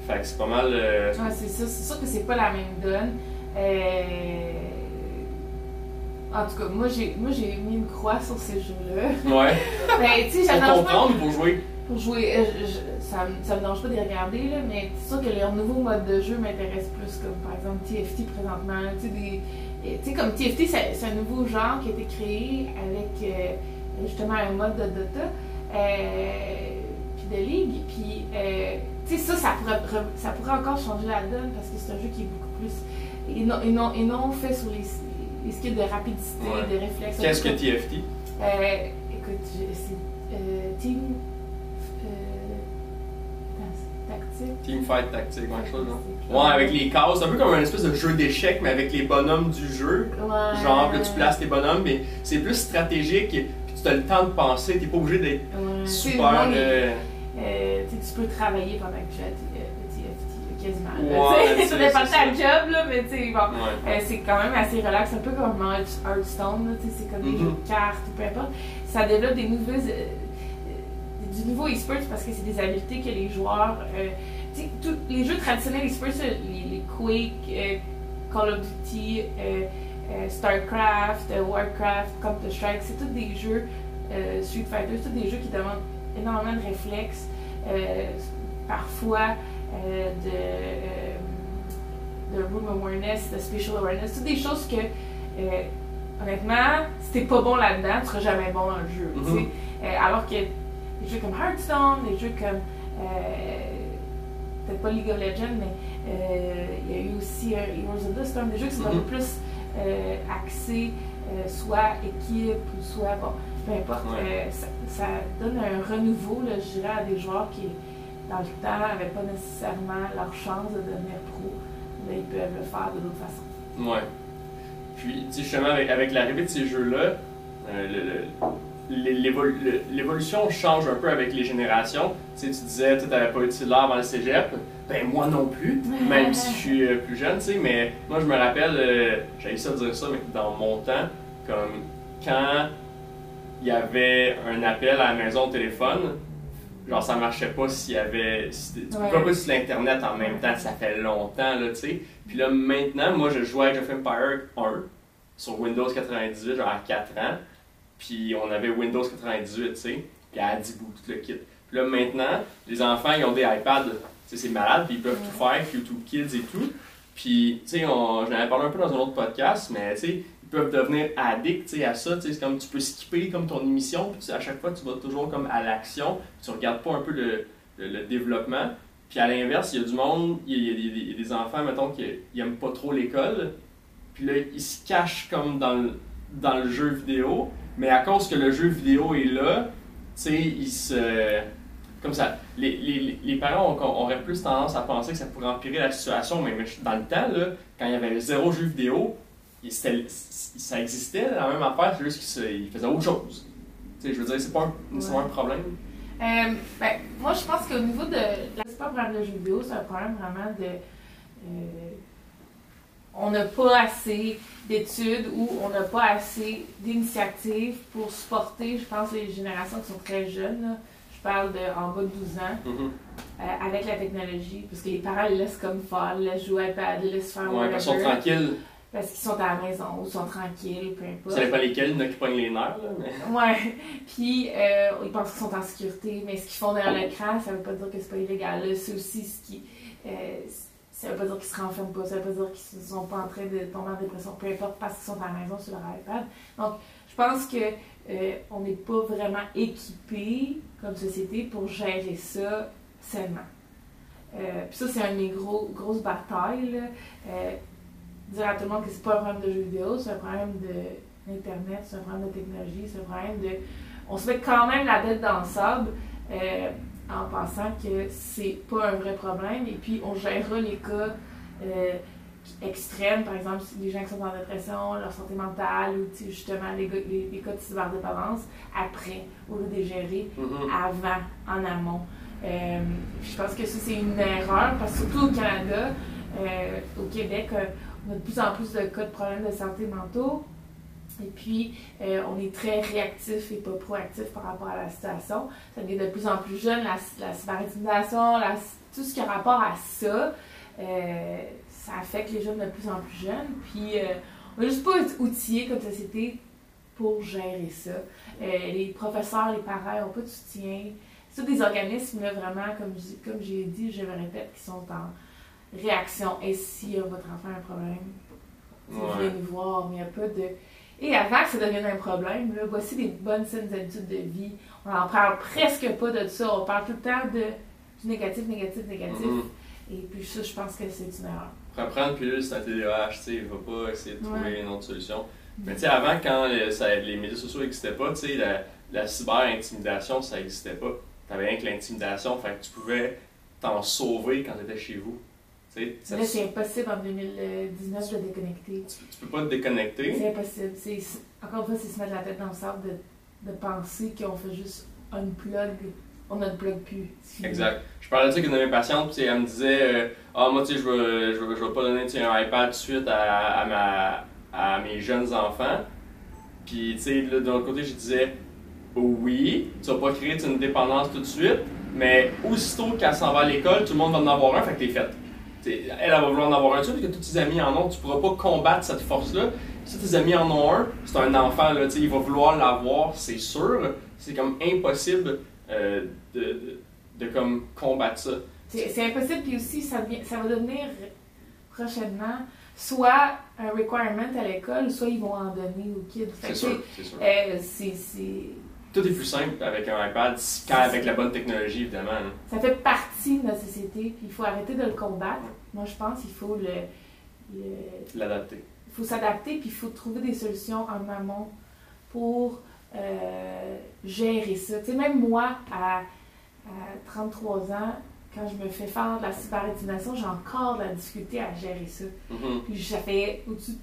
Fait que c'est pas mal. euh, Ouais, c'est ça. C'est sûr que c'est pas la même donne. Euh, En tout cas, moi j'ai moi j'ai mis une croix sur ces jeux-là. Ouais. Ben, tu sais, pas pour jouer. pour jouer. euh, je- je- ça, ça me dérange pas de les regarder, là, mais c'est sûr que leur nouveau mode de jeu m'intéresse plus, comme par exemple TFT présentement. Tu sais, des- tu sais, comme TFT, c'est c'est un nouveau genre qui a été créé avec euh, justement un mode de Dota, euh, de Ligue. Puis, euh, tu sais, ça, ça pourrait, re- ça pourrait encore changer la donne parce que c'est un jeu qui est beaucoup plus. Et non, et non, et non fait sur les, les skills de rapidité, Ouais. de réflexe. Qu'est-ce que TFT euh, écoute, c'est euh, Team. Euh, tactique. Teamfight tactique, ouais, chose. Ouais, avec les cases, c'est un peu comme un espèce de jeu d'échecs, mais avec les bonhommes du jeu. Ouais. Genre, là, tu places tes bonhommes, mais c'est plus stratégique, puis tu as le temps de penser, t'es pas obligé d'être Ouais. Super. Euh, euh, tu peux travailler pendant que tu as TFT, quasiment. là, Ouais, tu sais, ça dépend de ta job, là, mais tu bon. Ouais. Euh, c'est quand même assez relax, un peu comme Heart- Hearthstone, c'est comme des Mhm. jeux de cartes ou peu importe. Ça développe des nouvelles, euh, euh, du nouveau e-sport parce que c'est des habiletés que les joueurs. euh, les jeux traditionnels e-sport, ça, les, les Quake, euh, Call of Duty, euh, euh, StarCraft, euh, Warcraft, Counter-Strike, c'est tous des jeux, euh, Street Fighter, c'est tous des jeux qui demandent énormément de réflexes, euh, parfois euh, de. euh, de room awareness, de spatial awareness, toutes des choses que, honnêtement, si t'es pas bon là-dedans, tu seras jamais bon dans le jeu. Mhm. Euh, alors que des jeux comme Hearthstone, des jeux comme. euh, Peut-être pas League of Legends, mais euh, il y a eu aussi Heroes of the Storm, des jeux qui sont un Mhm. peu plus axés, euh, soit équipe ou soit. Bon, peu importe. Ouais. euh, ça, ça donne un renouveau, là, je dirais, à des joueurs qui, dans le temps, n'avaient pas nécessairement leur chance de devenir pro. Là, ils peuvent le faire de d'autres façons. Ouais. Puis, justement, avec, avec l'arrivée de ces jeux-là, euh, l'évolution change un peu avec les générations. Tu sais, tu disais, tu n'avais pas eu de avant le cégep. Ben, moi non plus, même si je suis euh, plus jeune, tu sais. Mais moi, je me rappelle, euh, j'ai ça de dire ça, mais dans mon temps, comme quand il y avait un appel à la maison au téléphone, genre ça marchait pas s'il y avait. si- tu Ouais. pouvais pas sur l'internet en même temps, ça fait longtemps, là, tu sais. Puis là, maintenant, moi, je jouais avec Age of Empire 1 sur Windows 98, genre à 4 ans. Puis on avait Windows 98, tu sais. Puis à 10 bouts, tout le kit. Puis là, maintenant, les enfants, ils ont des iPads. C'est malade, puis ils peuvent tout faire YouTube Kids et tout. Puis, tu sais, on- j'en avais parlé un peu dans un autre podcast, mais tu sais, ils peuvent devenir addicts à ça. C'est comme tu peux skipper comme ton émission, puis à chaque fois, tu vas toujours comme à l'action. Tu regardes pas un peu le, le- le développement. Puis à l'inverse, il y a du monde, il y a, il y a des- il y a des enfants, mettons, qui n'aiment pas trop l'école. Puis là, ils se cachent comme dans le, dans le jeu vidéo. Mais à cause que le jeu vidéo est là, tu sais, ils se. Comme ça, les, les, les parents ont- auraient plus tendance à penser que ça pourrait empirer la situation, mais mais dans le temps, là, quand il y avait zéro jeu vidéo, ça existait, la même affaire, c'est juste qu'ils faisaient autre chose. Je veux dire, c'est pas un, un problème. Euh, ben, moi, je pense qu'au niveau de. C'est pas un problème de jeux vidéo, c'est un problème vraiment de. euh, on n'a pas assez d'études ou on n'a pas assez d'initiatives pour supporter, je pense, les générations qui sont très jeunes. là. Je parle de en bas de 12 ans, Mhm. euh, avec la technologie, parce que les parents les laissent comme faire, les laissent jouer iPad, les laissent faire Ouais, parce qu'ils sont tranquilles. parce qu'ils sont à la maison ou sont tranquilles, peu importe. Ça dépend lesquels, il y en a qui pognent les nerfs, là, mais. Ouais, puis euh, ils pensent qu'ils sont en sécurité, mais ce qu'ils font derrière l'écran, ça veut pas dire que c'est pas illégal. C'est aussi ce qui. euh, ça veut pas dire qu'ils se renferment pas, ça veut pas dire qu'ils sont pas en train de tomber en dépression, peu importe, parce qu'ils sont à la maison sur leur iPad. Donc, je pense que euh, on n'est pas vraiment équipé comme société pour gérer ça sainement. Euh, puis ça, c'est une de mes gros, grosses batailles. Euh, dire à tout le monde que c'est pas un problème de jeux vidéo, c'est un problème d'Internet, c'est un problème de technologie, c'est un problème de. On se met quand même la tête dans le sable euh, en pensant que c'est pas un vrai problème et puis on gérera les cas extrêmes, par exemple, les gens qui sont en dépression, leur santé mentale ou justement les, les, les cas de cyberdépendance après, au lieu de les gérer Mhm. avant, en amont. Euh, je pense que ça, c'est une erreur, parce que surtout au Canada, euh, au Québec, euh, on a de plus en plus de cas de problèmes de santé mentaux. Et puis, on est très réactif et pas proactif par rapport à la situation. Ça devient de plus en plus jeune, la, la tout ce qui a rapport à ça, euh, ça affecte les jeunes de plus en plus jeunes. Puis, euh, on n'est juste pas outillés comme société pour gérer ça. Euh, les professeurs, les parents n'ont pas de soutien. C'est des organismes, là, vraiment, comme j'ai, comme j'ai dit, je me répète, qui sont en réaction. Et si euh, votre enfant a un problème, vous venez nous voir, mais il n'y a pas de. Et avant que ça devienne un problème, là, voici des bonnes saines habitudes de vie. On n'en parle presque pas de ça. On parle tout le temps de, du négatif, négatif, négatif. Mhm. Et puis ça, je pense que c'est une erreur. Reprendre pilule, c'est un TDAH, tu sais, il va pas essayer de trouver Ouais. une autre solution. Mais tu sais, avant, quand le- ça- les médias sociaux n'existaient pas, tu sais, la, la cyber-intimidation, ça n'existait pas. T'avais rien que l'intimidation, fait que tu pouvais t'en sauver quand t'étais chez vous. Tu sais, ça- Là, c'est impossible en 2019 de déconnecter. tu, tu peux pas te déconnecter. C'est impossible. C'est- encore une fois, c'est se mettre la tête dans le sable de, de penser qu'on fait juste unplug. On ne plug plus. C'est fini. Exact. Je parlais de ça avec une de mes patientes, puis elle me disait euh, Ah, moi, tu sais, je vais, je vais pas donner un iPad tout de suite à, à, ma, à mes jeunes enfants. Puis, tu sais, de l'autre côté, je disais Oui, tu vas pas créer une dépendance tout de suite, mais aussitôt qu'elle s'en va à l'école, tout le monde va en avoir un, fait que t'es faite. Elle, elle va vouloir en avoir un, tu parce que tous tes amis en ont, tu pourras pas combattre cette force-là. Si tes amis en ont un, c'est un enfant, là, tu sais, il va vouloir l'avoir, c'est sûr. C'est comme impossible euh, de, de, de comme combattre ça. C'est, impossible, puis aussi, ça, devient- ça va devenir prochainement soit un requirement à l'école, soit ils vont en donner aux kids. C'est sûr, c'est sûr. Euh, c'est tout est plus simple avec un iPad qu'avec la bonne technologie, évidemment. Ça fait partie de notre société, puis il faut arrêter de le combattre. Moi, je pense qu'il faut le. L'adapter. Il faut s'adapter, puis il faut trouver des solutions en amont pour euh, gérer ça. Tu sais, même moi, à, 33 ans, quand je me fais faire de la cyberintimidation, j'ai encore de la difficulté à gérer ça. Mm-hmm. Puis ça fait au-dessus de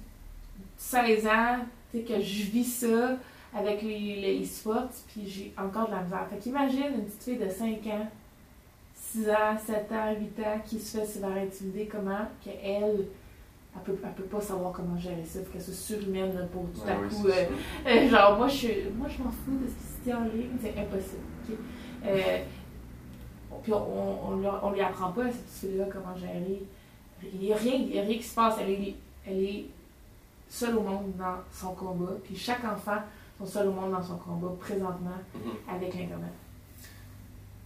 16 ans que je vis ça avec les, e-sports, puis j'ai encore de la misère. Fait qu'imagine une petite fille de 5 ans, 6 ans, 7 ans, 8 ans, qui se fait cyber-intimider, comment qu'elle, elle peut, elle peut pas savoir comment gérer ça, qu'elle soit surhumaine pour tout à coup. Euh, euh, genre, moi je, moi, je m'en fous de ce qui se dit en ligne, c'est impossible. Euh, puis on, on, on, lui apprend pas, cette petite fille-là, comment gérer. Il n'y a, a rien qui se passe, elle est, elle est seule au monde dans son combat, puis chaque enfant sont seuls au monde dans son combat présentement mhm. avec l'Internet.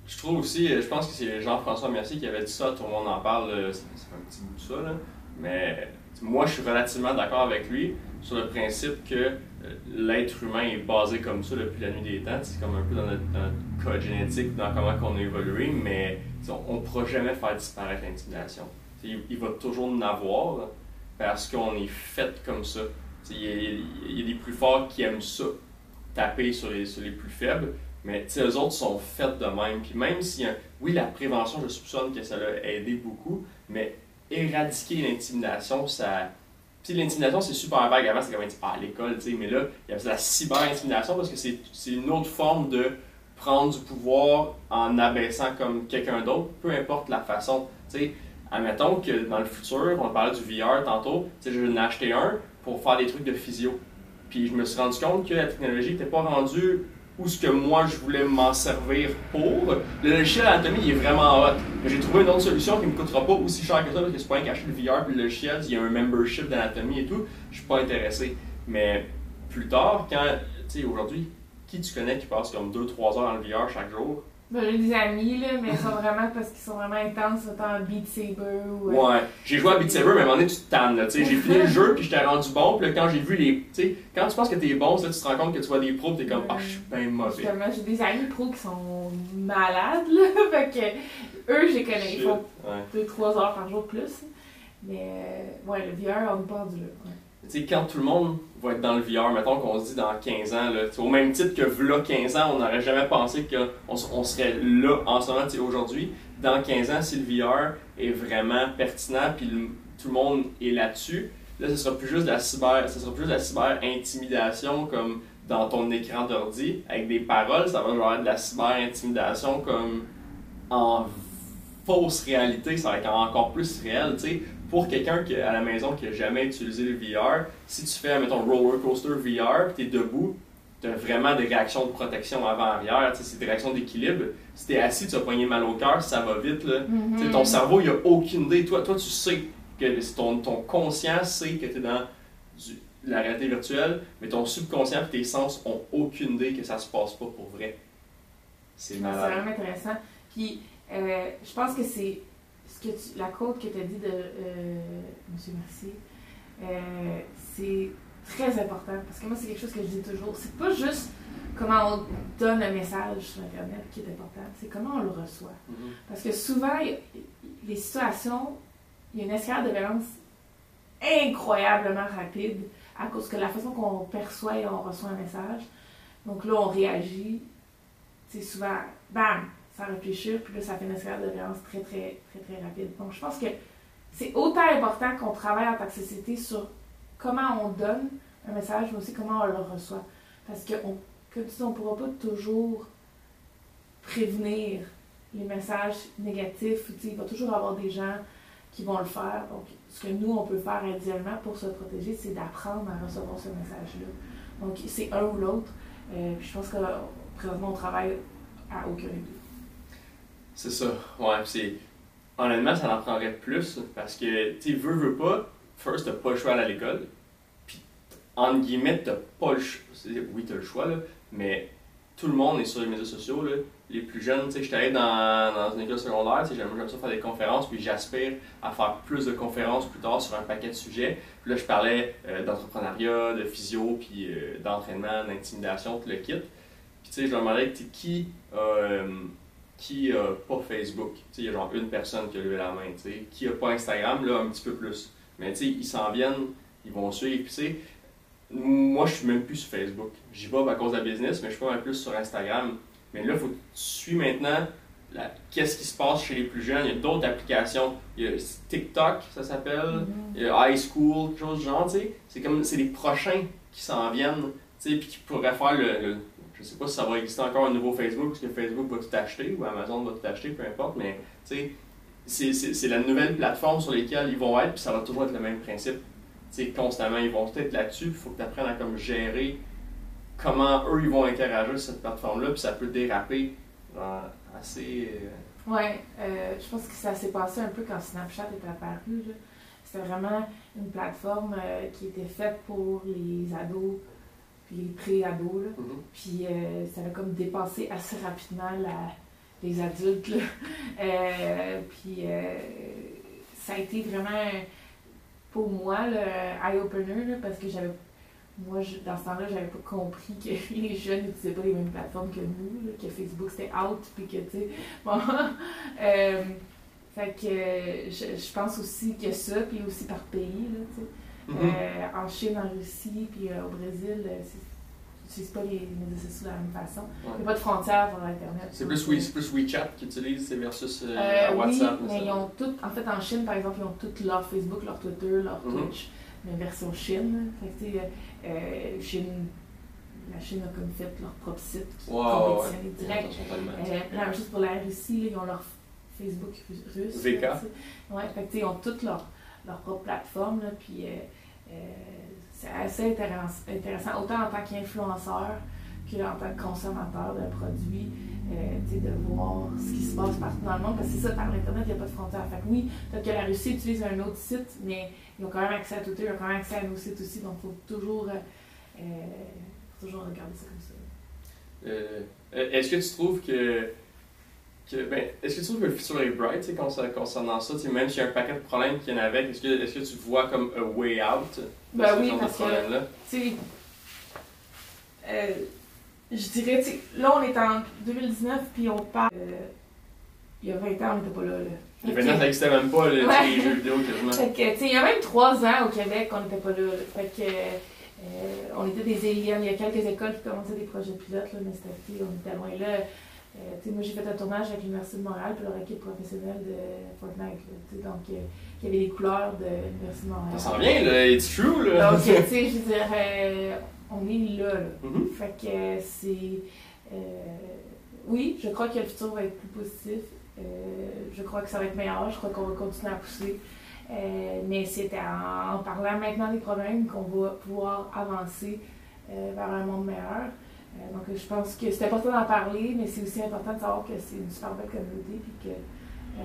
Je trouve aussi, je pense que c'est Jean-François Mercier qui avait dit ça, tout le monde en parle, fait un petit bout de ça, là. mais moi je suis relativement d'accord avec lui sur le principe que euh, l'être humain est basé comme ça depuis la nuit des temps. C'est comme un peu dans notre, code génétique, dans comment on a évolué, mais on ne pourra jamais faire disparaître l'intimidation. Il, va toujours en avoir parce qu'on est fait comme ça. Il y, a des plus forts qui aiment ça, taper sur les, sur les plus faibles, mais eux autres sont faits de même. Puis même si, oui, la prévention, je soupçonne que ça l'a aidé beaucoup, mais éradiquer l'intimidation, ça. Puis l'intimidation, c'est super vague. Avant, c'est comme ah, l'école, tu sais, mais là, il y a la cyber-intimidation parce que c'est une autre forme de prendre du pouvoir en abaissant comme quelqu'un d'autre, peu importe la façon. Tu sais, admettons que dans le futur, on parlait du VR tantôt, tu sais, je vais en acheter un, pour faire des trucs de physio. Puis je me suis rendu compte que la technologie n'était pas rendue où ce que moi je voulais m'en servir pour. Le logiciel il est vraiment hot. J'ai trouvé une autre solution qui ne me coûtera pas aussi cher que ça parce que c'est pas un cacher le VR puis le logiciel, il y a un membership d'anatomie et tout. Je suis pas intéressé. Mais plus tard, quand, tu sais, aujourd'hui, qui tu connais qui passe comme 2-3 heures dans le VR chaque jour? Ben, j'ai des amis, là, mais ils sont vraiment parce qu'ils sont vraiment intenses, autant Beat Saber ou. Euh, ouais, j'ai joué à Beat Saber, mais à un moment donné, tu te tannes, là. J'ai fini le jeu, puis j'étais rendu bon, puis là, quand j'ai vu les. Tu sais, quand tu penses que t'es bon, là, tu te rends compte que tu vois des pros, t'es comme, ah, je suis bien mauvais. j'ai des amis pros qui sont malades, là. fait que eux, les connais. Ils font 2-3 heures par jour plus. Mais, ouais, le VR, on pas du là. Tu sais, quand tout le monde va être dans le VR, mettons qu'on se dit dans 15 ans, au même titre que là 15 ans, on n'aurait jamais pensé qu'on on serait là en ce moment, aujourd'hui. Dans 15 ans, si le VR est vraiment pertinent, puis tout le monde est là-dessus, là, ce sera plus juste de la cyber, ce sera plus de la cyber intimidation comme dans ton écran d'ordi avec des paroles, ça va genre être de la cyber intimidation comme en fausse réalité, ça va être encore plus réel, tu sais pour quelqu'un qui à la maison qui n'a jamais utilisé le VR, si tu fais, mettons, roller coaster VR, tu es debout, tu as vraiment des réactions de protection avant-arrière, c'est des réactions d'équilibre. Si tu es assis, tu as poigné mal au cœur, ça va vite. Là. Mm-hmm. Ton cerveau, il n'a aucune idée. Toi, toi, tu sais que ton, ton conscient sait que tu es dans la réalité virtuelle, mais ton subconscient et tes sens ont aucune idée que ça se passe pas pour vrai. C'est malade. C'est vraiment intéressant. Puis, euh, je pense que c'est que la quote que tu as dit de euh, M. Mercier, euh, c'est très important parce que moi, c'est quelque chose que je dis toujours. C'est pas juste comment on donne un message sur Internet qui est important, c'est comment on le reçoit. Mm-hmm. Parce que souvent, les situations, il y a une escalade de violence incroyablement rapide à cause que la façon qu'on perçoit et on reçoit un message. Donc là, on réagit. C'est souvent, bam, réfléchir, puis là, ça fait une escalade de violence très, très, très, très rapide. Donc, je pense que c'est autant important qu'on travaille en tant que société sur comment on donne un message, mais aussi comment on le reçoit. Parce que, on, comme tu dis, on ne pourra pas toujours prévenir les messages négatifs. Il va toujours avoir des gens qui vont le faire. Donc, ce que nous, on peut faire individuellement pour se protéger, c'est d'apprendre à recevoir ce message-là. Donc, c'est un ou l'autre. Euh, je pense que présentement, on travaille à aucun des c'est ça. Ouais, c'est. Honnêtement, ça en prendrait plus parce que, tu veux, veux pas, first, t'as pas le choix à l'école. Puis, entre guillemets, t'as pas le choix. Oui, t'as le choix, là, mais tout le monde est sur les médias sociaux. Là. Les plus jeunes, tu sais, j'étais allé dans, dans une école secondaire, tu sais, j'aime ça faire des conférences, puis j'aspire à faire plus de conférences plus tard sur un paquet de sujets. Puis là, je parlais euh, d'entrepreneuriat, de physio, puis euh, d'entraînement, d'intimidation, tout le kit. Puis tu sais, je leur demandais qui euh, qui a pas Facebook. Il y a genre une personne qui a levé la main, tu sais. Qui a pas Instagram, là, un petit peu plus. Mais tu sais, ils s'en viennent, ils vont suivre. Puis tu sais, moi, je suis même plus sur Facebook. J'y vais à cause de la business, mais je suis pas mal plus sur Instagram. Mais là, il faut que tu suis maintenant la- qu'est-ce qui se passe chez les plus jeunes. Il y a d'autres applications. Il y a TikTok, ça s'appelle. Il y a High School, quelque chose du genre. C'est comme, c'est les prochains qui s'en viennent, tu sais, puis qui pourraient faire le, le- Je sais pas si ça va exister encore un nouveau Facebook, parce que Facebook va tout acheter, ou Amazon va tout acheter, peu importe, mais, c'est- la nouvelle plateforme sur laquelle ils vont être, puis ça va toujours être le même principe. Tu sais, constamment, ils vont peut-être là-dessus, il faut que tu apprennes à comme gérer comment eux, ils vont interagir sur cette plateforme-là, puis ça peut déraper assez... euh, Ouais, euh, je pense que ça s'est passé un peu quand Snapchat est apparu. C'était vraiment une plateforme euh, qui était faite pour les ados, puis là. mhm. Puis euh, ça a comme dépassé assez rapidement la- les adultes. là. Euh, puis euh, ça a été vraiment, pour moi, le eye-opener, là, parce que j'avais. Moi, je- dans ce temps-là, j'avais pas compris que les jeunes n'utilisaient pas les mêmes plateformes que nous, que Facebook c'était out, puis que, tu sais. Bon. fait que je, je pense aussi que ça, puis aussi par pays, là, tu sais. Mhm. Euh, en Chine, en Russie, puis euh, au Brésil, euh, n'utilisent pas les médias sociaux de la même façon. Il n'y a pas de frontières pour Internet. C'est plus, oui, plus WeChat qu'ils utilisent c'est versus euh, Euh, WhatsApp. oui, mais ils ont tout, en fait, en Chine, par exemple, ils ont tout leur Facebook, leur Twitter, leur Mhm. Twitch, mais version Chine. Fait que, euh, Chine, la Chine a comme fait leur propre site qui Ouais, ouais, direct. Euh, la même chose pour la Russie, là, ils ont leur Facebook ru- russe. VK. là. Ouais, fait que, ils ont toutes leur, leur propre plateforme, là, puis euh, euh, c'est assez intéressant, autant en tant qu'influenceur qu'en tant que consommateur d'un produit, euh, de voir ce qui se passe partout dans le monde, parce que c'est ça, par Internet, il n'y a pas de frontières. Fait que oui, peut-être que la Russie utilise un autre site, mais ils ont quand même accès à Twitter, ils ont quand même accès à nos sites aussi, donc il faut toujours, euh, euh, toujours regarder ça comme ça. Euh, est-ce que tu trouves que. Que ben, est-ce que tu trouves que le futur est bright concernant ça? Même s'il y a un paquet de problèmes qu'il y en a avec, est-ce que, est-ce que tu vois comme a way out de Ben ce oui, genre de parce que- problème-là? Euh, je dirais, là on est en 2019, puis on parle. euh, il y a 20 ans, on n'était pas là. là. Les Fait Vénus, que- ça n'existait même pas, Ouais. les jeux vidéo quasiment. Fait que, tu sais, il y a même trois ans au Québec, on n'était pas là. là. Fait que, euh, on était des aliens. Il y a quelques écoles qui commençaient des projets pilotes, là, mais c'était, on était loin là. Euh, moi, j'ai fait un tournage avec l'Université de Montréal puis leur équipe professionnelle de Fortnite. donc, euh, il y avait les couleurs de l'Université de Montréal. Ça s'en vient, là, it's true, là. Donc, tu sais, je dirais, on est là. là. Mhm. Fait que euh, c'est. euh, oui, je crois que le futur va être plus positif. Euh, je crois que ça va être meilleur. Je crois qu'on va continuer à pousser. Euh, mais c'est en, en parlant maintenant des problèmes qu'on va pouvoir avancer euh, vers un monde meilleur. Euh, donc, je pense que c'est important d'en parler, mais c'est aussi important de savoir que c'est une super belle communauté, puis que euh,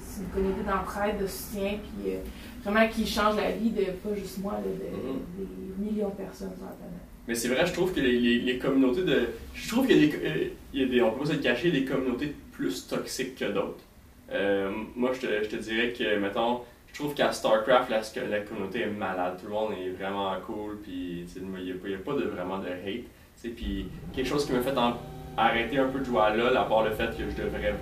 c'est une communauté d'entraide, de soutien, puis euh, vraiment qui change la vie de pas juste moi, là, de, Mhm. des millions de personnes sur la planète. Mais c'est vrai, je trouve que les, les, les communautés de. Je trouve qu'il y a des, il y a des. On peut pas se le cacher, des communautés plus toxiques que d'autres. Moi, je te, je te dirais que, mettons, je trouve qu'à StarCraft, la, la communauté est malade. Tout le monde est vraiment cool, puis il n'y a, pas- de, vraiment de hate. Puis quelque chose qui m'a fait arrêter un peu de jouer à LoL, à part le fait que je devrais,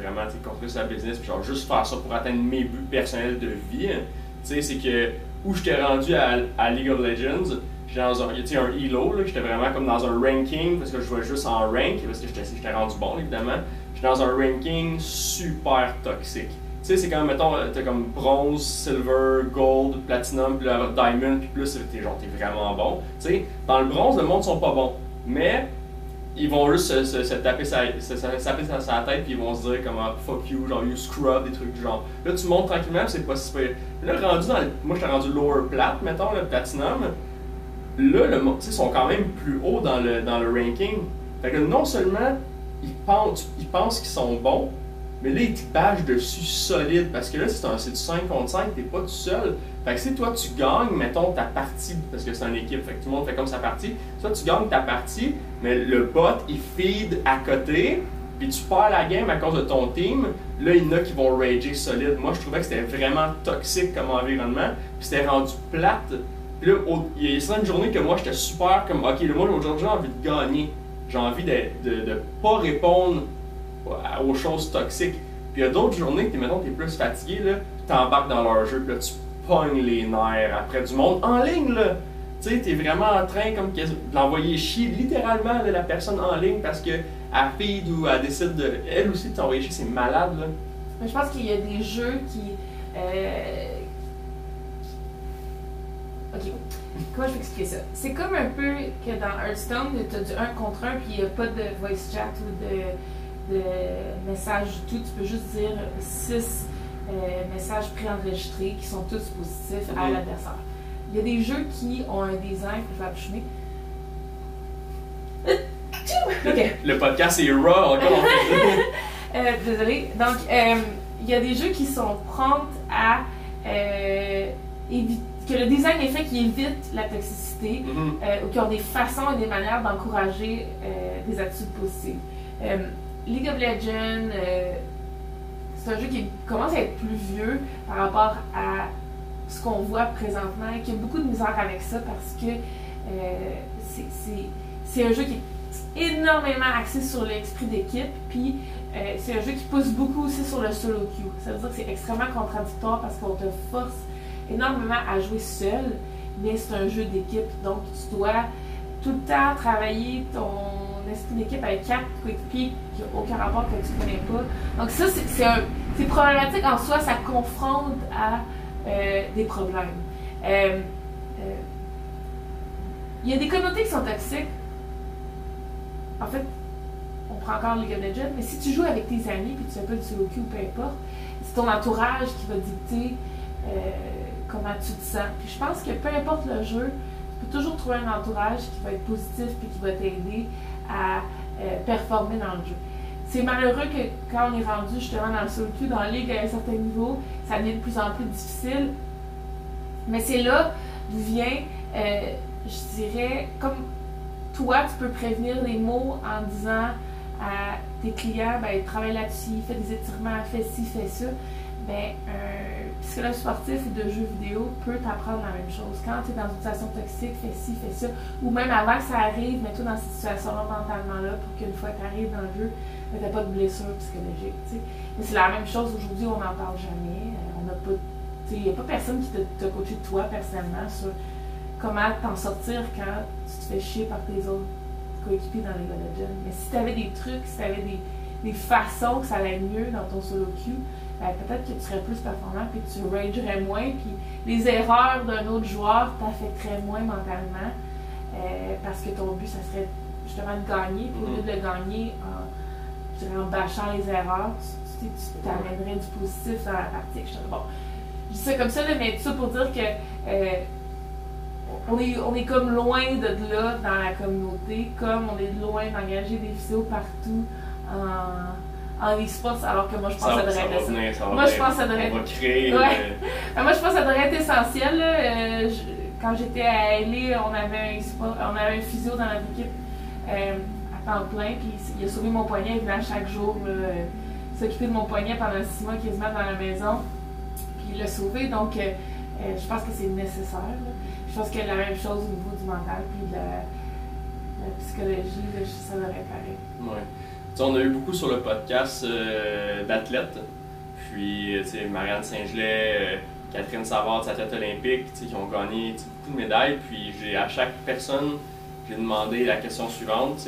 vraiment construire sa business, puis genre juste faire ça pour atteindre mes buts personnels de vie. hein. C'est que où j'étais rendu à, League of Legends, j'étais dans un, un elo, j'étais vraiment comme dans un ranking, parce que je jouais juste en rank, parce que j'étais rendu bon, évidemment. J'étais dans un ranking super toxique. C'est comme, mettons, euh, t'as comme bronze, silver, gold, platinum, puis là, diamond, puis plus, t'es genre, t'es vraiment bon. Tu sais, dans le bronze, le monde sont pas bons. Mais, ils vont juste se, taper sa, se, taper sa, sa tête, puis ils vont se dire comme, ah, fuck you, genre, you scrub, des trucs du genre. Là, tu montes tranquillement, c'est pas si pire. Là, rendu dans le- moi, j'étais rendu lower plat, mettons, le platinum. Là, le monde, ils sont quand même plus haut dans le, dans le ranking. Fait que non seulement ils pensent, ils pensent qu'ils sont bons, Mais là, il te bâche dessus solide parce que là, c'est du 5 contre 5, t'es pas tout seul. Fait que si toi tu gagnes, mettons ta partie, parce que c'est une équipe, fait que tout le monde fait comme sa partie, toi tu gagnes ta partie, mais le bot il feed à côté, puis tu perds la game à cause de ton team, là il y en a qui vont rager solide. Moi je trouvais que c'était vraiment toxique comme environnement, puis c'était rendu plate. Là, il y a certaines journées que moi j'étais super comme, ok, là, moi aujourd'hui j'ai envie de gagner, j'ai envie de, de pas répondre aux choses toxiques. Puis il y a d'autres journées que, mettons, t'es plus fatigué, là, t'embarques dans leur jeu, puis là, tu pognes les nerfs après du monde en ligne, là. Tu sais, t'es vraiment en train comme de l'envoyer chier littéralement là, la personne en ligne parce que elle feed ou elle décide de. Elle aussi de t'envoyer chier, c'est malade, là. Mais je pense qu'il y a des jeux qui. euh, Ok. Comment je peux expliquer ça? C'est comme un peu que dans Hearthstone, tu as du 1 contre 1 puis il n'y a pas de voice chat ou de, de message du tout. Tu peux juste dire 6 messages préenregistrés qui sont tous positifs à l'adversaire. Il y a des jeux qui ont un design, je vais appuyer. Ok. Le podcast est raw, encore. Euh, désolé. Donc, euh, il y a des jeux qui sont prompts à euh, éviter. que le design est fait qui évite la toxicité Mhm. euh, ou qui ont des façons et des manières d'encourager euh, des attitudes positives. League of Legends, euh, c'est un jeu qui commence à être plus vieux par rapport à ce qu'on voit présentement et qui a beaucoup de misère avec ça parce que euh, c'est un jeu qui est énormément axé sur l'esprit d'équipe, puis euh, c'est un jeu qui pousse beaucoup aussi sur le solo queue. Ça veut dire que c'est extrêmement contradictoire parce qu'on te force énormément à jouer seul, mais c'est un jeu d'équipe, donc tu dois tout le temps travailler ton esprit d'équipe avec quatre coéquipiers qui n'ont aucun rapport que tu connais pas. Donc ça, c'est- problématique en soi, ça confronte à euh, des problèmes. Euh, euh, Il y a des communautés qui sont toxiques. En fait, on prend encore League of Legends, mais si tu joues avec tes amis puis tu fais pas du solo queue ou peu importe, c'est ton entourage qui va dicter euh, comment tu te sens. Puis je pense que peu importe le jeu, tu peux toujours trouver un entourage qui va être positif puis qui va t'aider à euh, performer dans le jeu. C'est malheureux que quand on est rendu justement dans le solo queue, dans la ligue à un certain niveau, ça devient de plus en plus difficile. Mais c'est là d'où vient, euh, je dirais, comme toi, tu peux prévenir les mots en disant à tes clients, ben, travaille là-dessus, fais des étirements, fais ci, fais ça. Ben, un psychologue sportif de jeux vidéo peut t'apprendre la même chose. Quand tu es dans une situation toxique, fais ci, fais ça. Ou même avant que ça arrive, mets-toi dans cette situation-là mentalement là pour qu'une fois que tu arrives dans le jeu, ben, tu pas de blessure psychologique. Mais c'est la même chose aujourd'hui, on n'en parle jamais. Euh, on n'a pas. Il n'y a pas personne qui t'a coaché de toi personnellement sur comment t'en sortir quand tu te fais chier par tes autres coéquipiers dans les Legends. Mais si tu avais des trucs, si tu avais des, des façons que ça allait mieux dans ton solo queue, ben, peut-être que tu serais plus performant puis que tu ragerais moins puis les erreurs d'un autre joueur t'affecteraient moins mentalement euh, parce que ton but, ça serait justement de gagner puis au lieu de le gagner en, je dirais, en bâchant les erreurs, tu tu t'amènerais du positif dans la partie. Je bon, je dis ça comme ça, mais tout ça pour dire que euh, on est, on est comme loin de là dans la communauté, comme on est loin d'engager des vidéos partout en, en e-sports, alors que moi je pense Ça, que ça devrait être venir, ça Moi, je pense que ça devrait créer. Ouais. euh, Ah, moi je pense que ça devrait être essentiel. là. Euh, je- quand j'étais à LA, on avait un, e-sport- on avait un physio dans notre équipe euh, à temps plein, puis il a sauvé mon poignet, il venait à chaque jour euh, s'occuper de mon poignet pendant six mois quasiment dans la maison, puis il l'a sauvé, donc je pense que c'est nécessaire. là. Je pense que la même chose au niveau du mental, puis de la, la psychologie, là, ça devrait pareil. Ouais. On a eu beaucoup sur le podcast euh, d'athlètes. Puis, euh, Marianne Saint-Gelais, euh, Catherine Savard, tu sais, qui ont gagné beaucoup de médailles. Puis, j'ai à chaque personne, j'ai demandé la question suivante,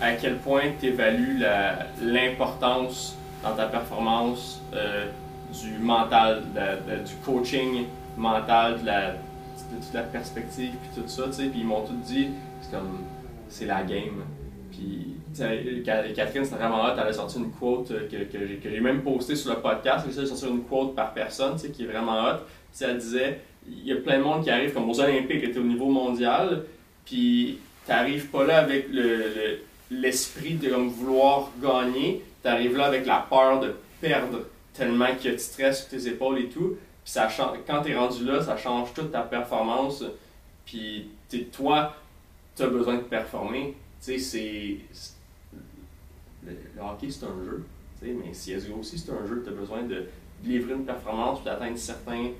à quel point tu évalues l'importance dans ta performance du mental, de du coaching mental, de, la, de toute la perspective, puis tout ça. Puis, ils m'ont tout dit, c'est comme, c'est la game. Puis, Catherine, c'était vraiment hot, elle a sorti une quote euh, que, que j'ai- que j'ai même postée sur le podcast. A sorti une quote par personne, tu qui est vraiment hot. Tu sais, elle disait il y a plein de monde qui arrive, comme aux Olympiques, était au niveau mondial, puis t'arrives pas là avec le- le- l'esprit de comme, vouloir gagner, t'arrives tu arrives là avec la peur de perdre tellement qu'il y a du stress sur tes épaules et tout. Puis ça quand tu es rendu là, ça change toute ta performance. Puis toi, tu as besoin de performer. Tu sais, c'est. Le, hockey, c'est un jeu. Mais CSGO aussi, c'est un jeu. Tu as besoin de livrer une performance, puis d'atteindre certains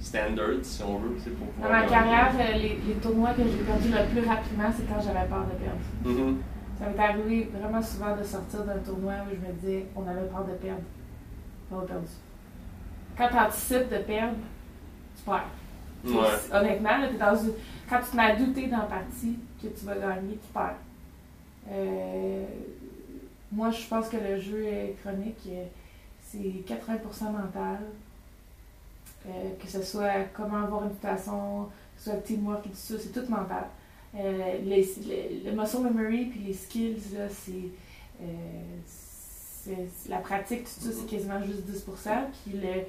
standards, si on veut. Pour Dans ma carrière, euh, les, les, tournois que j'ai perdus le plus rapidement, c'est quand j'avais peur de perdre. Mm-hmm. Ça m'est arrivé vraiment souvent de sortir d'un tournoi où je me disais, on avait peur de perdre. On a perdu. Quand tu anticipes de perdre, tu perds. Honnêtement, dans une... quand tu te mets à douter dans la partie que tu vas gagner, tu perds. Euh, moi, je pense que le jeu est chronique, c'est 80% mental. Euh, que ce soit comment avoir une façon, que ce soit teamwork et tout ça, c'est tout mental. Euh, les, le muscle memory puis les skills, c'est, euh, la pratique, tout ça, c'est quasiment juste 10%. Puis le,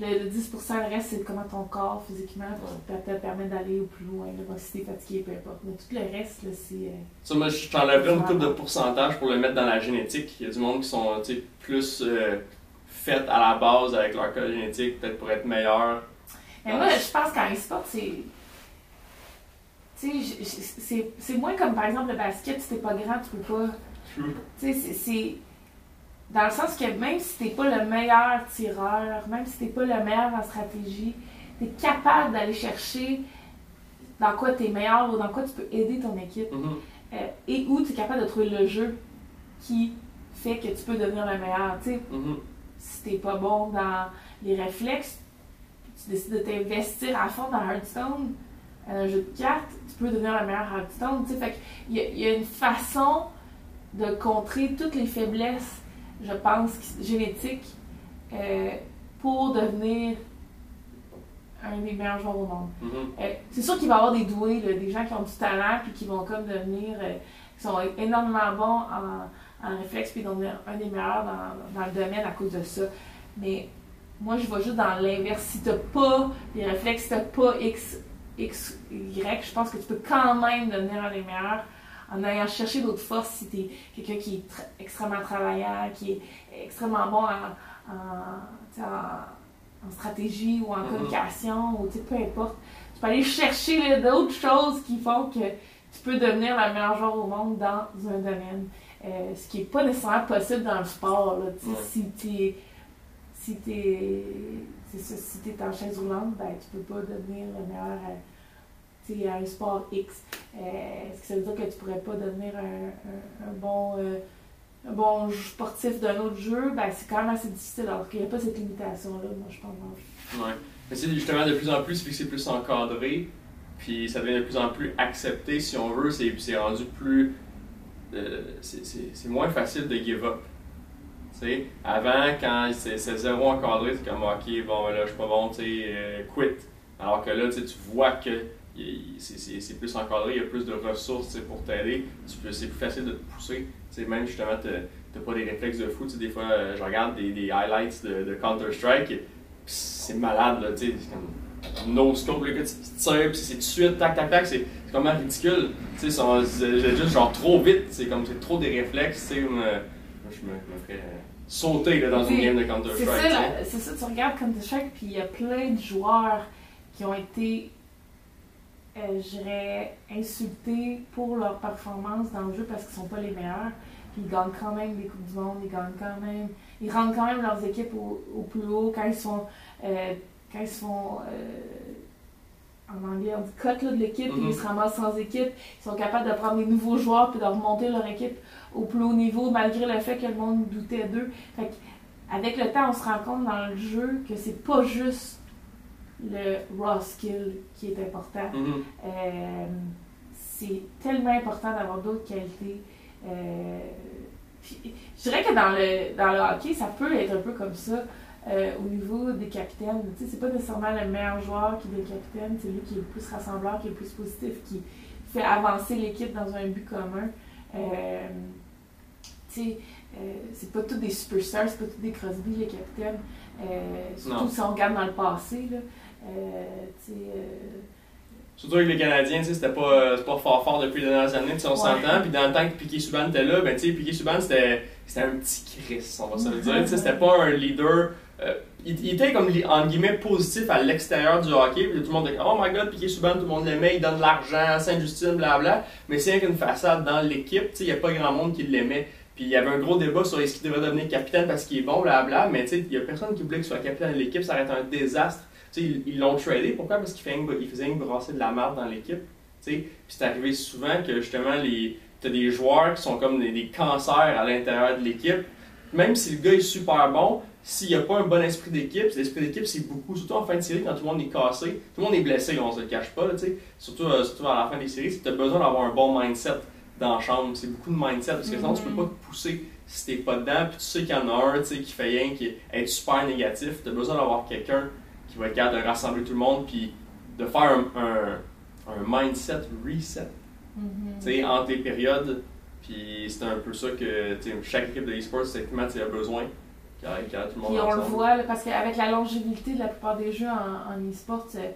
le, 10% reste, c'est comment ton corps physiquement peut te permettre d'aller au plus loin, là, si t'es fatigué, peu importe. Mais tout le reste, là, c'est. Euh, ça, moi, je t'enlèverais une coupe de pourcentage pour le mettre dans la génétique. Il y a du monde qui sont plus fait à la base avec leur code génétique, peut-être pour être meilleur. Mais moi, je pense qu'en e-sport, c'est c'est moins comme par exemple le basket, si t'es pas grand, tu peux pas. Tu sais, c'est. Dans le sens que même si t'es pas le meilleur tireur, même si t'es pas le meilleur en stratégie, t'es capable d'aller chercher dans quoi t'es meilleur ou dans quoi tu peux aider ton équipe. Mm-hmm. Euh, et où tu es capable de trouver le jeu qui fait que tu peux devenir le meilleur. Tu mm-hmm. si t'es pas bon dans les réflexes, tu décides de t'investir à fond dans Hearthstone, un jeu de cartes, tu peux devenir la meilleure Hearthstone. Fait il, y a, il y a une façon de contrer toutes les faiblesses, je pense, génétiques, euh, pour devenir un des meilleurs joueurs au monde. Mm-hmm. Euh, c'est sûr qu'il va y avoir des doués, des gens qui ont du talent puis qui vont comme devenir, euh, qui sont énormément bons en, en réflexe puis devenir un des meilleurs dans, dans, le domaine à cause de ça. Mais moi, je vois juste dans l'inverse. Si tu n'as pas les réflexes, si tu n'as pas X X, Y, je pense que tu peux quand même devenir un des meilleurs en allant chercher d'autres forces si tu es quelqu'un qui est extrêmement travaillant, qui est extrêmement bon en, en, stratégie ou en mm-hmm. communication, ou peu importe. Tu peux aller chercher d'autres choses qui font que tu peux devenir le meilleur joueur au monde dans un domaine. Euh, ce qui n'est pas nécessairement possible dans le sport. Là, Si tu es si t'es si es en chaise roulante, ben, tu peux pas devenir le meilleur à, un sport X. Euh, est-ce que ça veut dire que tu pourrais pas devenir un, un, bon, euh, sportif d'un autre jeu? Ben, c'est quand même assez difficile, alors qu'il n'y a pas cette limitation-là, moi, je pense. Ouais. C'est justement de plus en plus, que c'est plus encadré, puis ça devient de plus en plus accepté, si on veut, c'est rendu plus. Euh, c'est moins facile de give up avant, quand c'est zéro encadré, c'est comme ok, bon, ben là, je suis pas bon, tu sais, euh. Alors que là, tu vois que c'est plus encadré, il y a plus de ressources pour t'aider, c'est plus facile de te pousser. sais même justement, tu n'as pas des réflexes de fou. Des fois, euh, je regarde des, des highlights de, Counter-Strike, c'est malade, là, c'est comme no scope, là, que tu tires, puis c'est tout de suite, tac, tac, tac, c'est comme ridicule. Tu sais, c'est juste genre trop vite, c'est comme c'est trop des réflexes, tu sais, je me, me ferais sauter là, dans une game de Counter-Strike. C'est ça, tu regardes Counter-Strike, puis il y a plein de joueurs qui ont été, euh, je dirais, insultés pour leur performance dans le jeu parce qu'ils sont pas les meilleurs. Puis ils gagnent quand même des Coupes du Monde, ils gagnent quand même. Ils rendent quand même leurs équipes au, au plus haut quand ils sont. Euh, quand ils sont euh, en anglais, on dit cut de l'équipe, mm ils se ramassent sans équipe. Ils sont capables de prendre des nouveaux joueurs puis de remonter leur équipe au plus haut niveau, malgré le fait que le monde doutait d'eux. avec le temps, on se rend compte dans le jeu que c'est pas juste le raw skill qui est important. Mm-hmm. Euh, c'est tellement important d'avoir d'autres qualités. Euh, je dirais que dans le, dans le hockey, ça peut être un peu comme ça. Euh, au niveau des capitaines. Tu sais, c'est pas nécessairement le meilleur joueur qui est le capitaine, c'est lui qui est le plus rassembleur, qui est le plus positif, qui fait avancer l'équipe dans un but commun. Tu sais, c'est pas tous des superstars, c'est pas tous des Crosby, les capitaines. surtout si on regarde dans le passé. Là, tu sais, Surtout avec les Canadiens, c'était pas, pas fort fort depuis les dernières années, on s'entend. Puis dans le temps que Piquet Subban était là, ben, Piquet Subban, c'était c'était un petit Chris, on va se le dire. Tu sais, C'était pas un leader. euh, il, il était comme, entre guillemets, positif à l'extérieur du hockey. Puis tout le monde comme, oh my god, Piqué Souban, tout le monde l'aimait, il donne de l'argent, Sainte-Justine, blabla. Mais c'est qu'une façade dans l'équipe. Tu sais, Il n'y a pas grand monde qui l'aimait. Puis il y avait un gros débat sur est-ce qu'il devrait devenir capitaine parce qu'il est bon, blabla. Mais tu sais, il y a personne qui voulait qu'il soit capitaine de l'équipe, ça aurait été un désastre. Ils l'ont tradé. Pourquoi? Parce qu'il il faisait brasser de la merde dans l'équipe. Puis c'est arrivé souvent que justement, les, t'as des joueurs qui sont comme des, des cancers à l'intérieur de l'équipe. Même si le gars est super bon, s'il n'y a pas un bon esprit d'équipe, l'esprit d'équipe c'est beaucoup, surtout en fin de série quand tout le monde est cassé, tout le monde est blessé, on se le cache pas, là, tu sais. surtout, euh, surtout à la fin des séries, tu as besoin d'avoir un bon mindset dans la chambre. C'est beaucoup de mindset parce que sinon tu peux pas te pousser si t'es pas dedans, puis tu sais qu'il y en a un qui fait rien, qui est super négatif. Tu as besoin d'avoir quelqu'un qui va être capable de rassembler tout le monde, puis de faire un, un, un mindset reset entre les périodes. Puis c'est un peu ça que chaque équipe de e-sport, effectivement, a besoin. Tout le monde Puis on le voit, là, parce qu'avec la longévité de la plupart des jeux en, en e-sport, euh,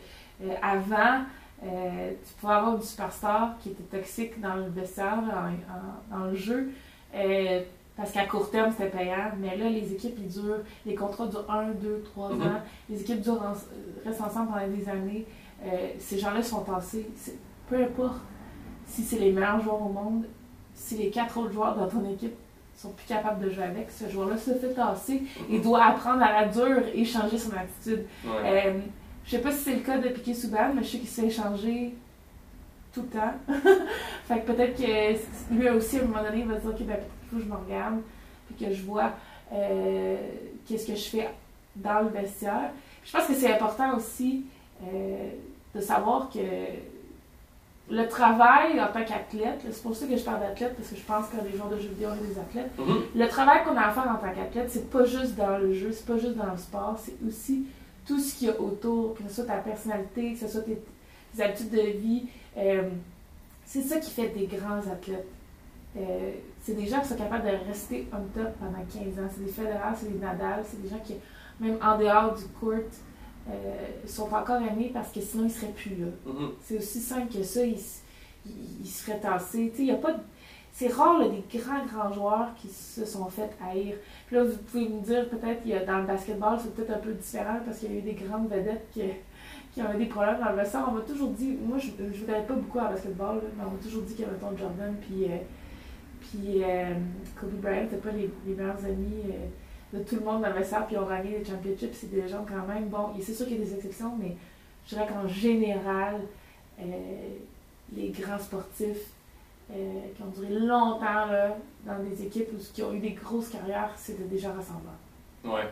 euh, avant, euh, tu pouvais avoir une superstar qui était toxique dans le vestiaire, en- dans le jeu, euh, parce qu'à court terme, c'était payant. Mais là, les équipes, ils durent, les contrats durent 1, 2, 3 Mhm. ans. Les équipes durent en- restent ensemble pendant des années. Euh, ces gens-là sont tassés. Peu importe si c'est les meilleurs joueurs au monde, si les quatre autres joueurs dans ton équipe sont plus capables de jouer avec, ce joueur-là se fait tasser et doit apprendre à la dure et changer son attitude. Ouais. Euh, je sais pas si c'est le cas de Piqué Souban, mais je sais qu'il se fait échanger tout le temps. fait que peut-être que lui aussi, à un moment donné, il va se dire Ok, ben, faut que je me regarde, puis que je vois euh, qu'est-ce que je fais dans le vestiaire. Je pense que c'est important aussi euh, de savoir que le travail en tant qu'athlète, c'est pour ça que je parle d'athlète, parce que je pense que les joueurs de jeux vidéo sont des athlètes. Mhm. Le travail qu'on a à faire en tant qu'athlète, c'est pas juste dans le jeu, c'est pas juste dans le sport, c'est aussi tout ce qu'il y a autour, que ce soit ta personnalité, que ce soit tes, tes habitudes de vie. Euh, c'est ça qui fait des grands athlètes. Euh, c'est des gens qui sont capables de rester on top pendant 15 ans. C'est des Federer, c'est des Nadal, c'est des gens qui, même en dehors du court, euh, sont encore aimés parce que sinon ils seraient plus là. Mhm. C'est aussi simple que ça, ils, ils, ils se feraient tasser. Tu sais, il y a pas de- C'est rare là, des grands, grands joueurs qui se sont fait haïr. Puis là, vous pouvez me dire, peut-être, y dans le basketball, c'est peut-être un peu différent parce qu'il y a eu des grandes vedettes qui, qui ont eu des problèmes dans le vestiaire. On m'a toujours dit, moi, je ne connais pas beaucoup en basketball, là, mais on m'a toujours dit que, mettons, Jordan puis, euh, puis euh, Kobe Bryant n'étaient pas les, les meilleurs amis euh, de tout le monde dans le vestiaire, puis ils ont gagné des championships. C'est des gens quand même. Bon, c'est sûr qu'il y a des exceptions, mais je dirais qu'en général, euh, les grands sportifs qui ont duré longtemps là, dans des équipes ou qui ont eu des grosses carrières, c'était déjà rassemblant. Ouais.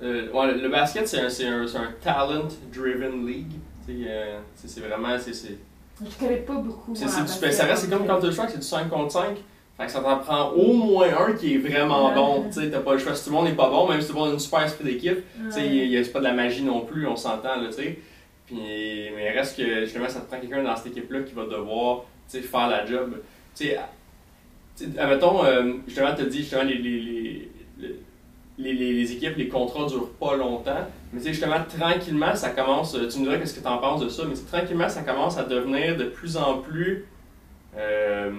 Ouais, le- basket, c'est un, c'est un, c'est un talent-driven league. Tu sais, c'est c'est vraiment. c'est c'est- Je connais pas beaucoup. c'est- c'est ça reste c'est comme Counter-Strike, c'est du 5 contre 5. Fait que ça t'en prend au moins un qui est vraiment bon. Tu sais, t'as pas le choix. Si tout le monde n'est pas bon, même si tout le monde a une super esprit d'équipe, Tu sais, c'est pas de la magie non plus, on s'entend, là, tu sais. Puis, mais il reste que, justement, ça te prend quelqu'un dans cette équipe-là qui va devoir, tu sais, faire la job. Tu sais, admettons, euh, justement, tu dit, justement, les, les, les, les, équipes, les contrats durent pas longtemps. Mais tu sais, justement, tranquillement, ça commence, euh, tu me diras qu'est-ce que tu en penses de ça, mais tranquillement, ça commence à devenir de plus en plus... Euh,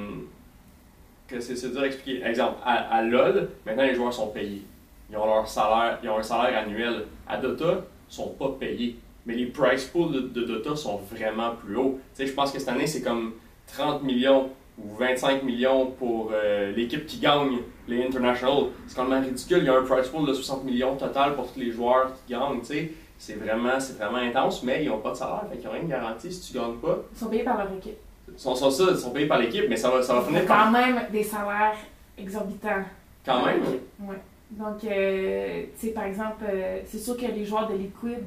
c'est dur à expliquer. Exemple, à, LoL, maintenant les joueurs sont payés. Ils ont leur salaire, ils ont un salaire annuel. À Dota, ils sont pas payés. Mais les price pools de, Dota sont vraiment plus hauts. Tu sais, je pense que cette année, c'est comme 30 millions ou 25 millions pour euh, l'équipe qui gagne les International. C'est quand même ridicule. Il y a un price pool de 60 millions total pour tous les joueurs qui gagnent. C'est vraiment, vraiment intense, mais ils n'ont pas de salaire. Qu'ils n'ont rien de garanti si tu gagnes pas. Ils sont payés par leur équipe. Ils sont, sont ça, ils sont payés par l'équipe, mais ça va, ça va finir quand même des salaires exorbitants. quand même? Ouais. Donc, euh, tu sais, par exemple, euh, c'est sûr que les joueurs de Liquid,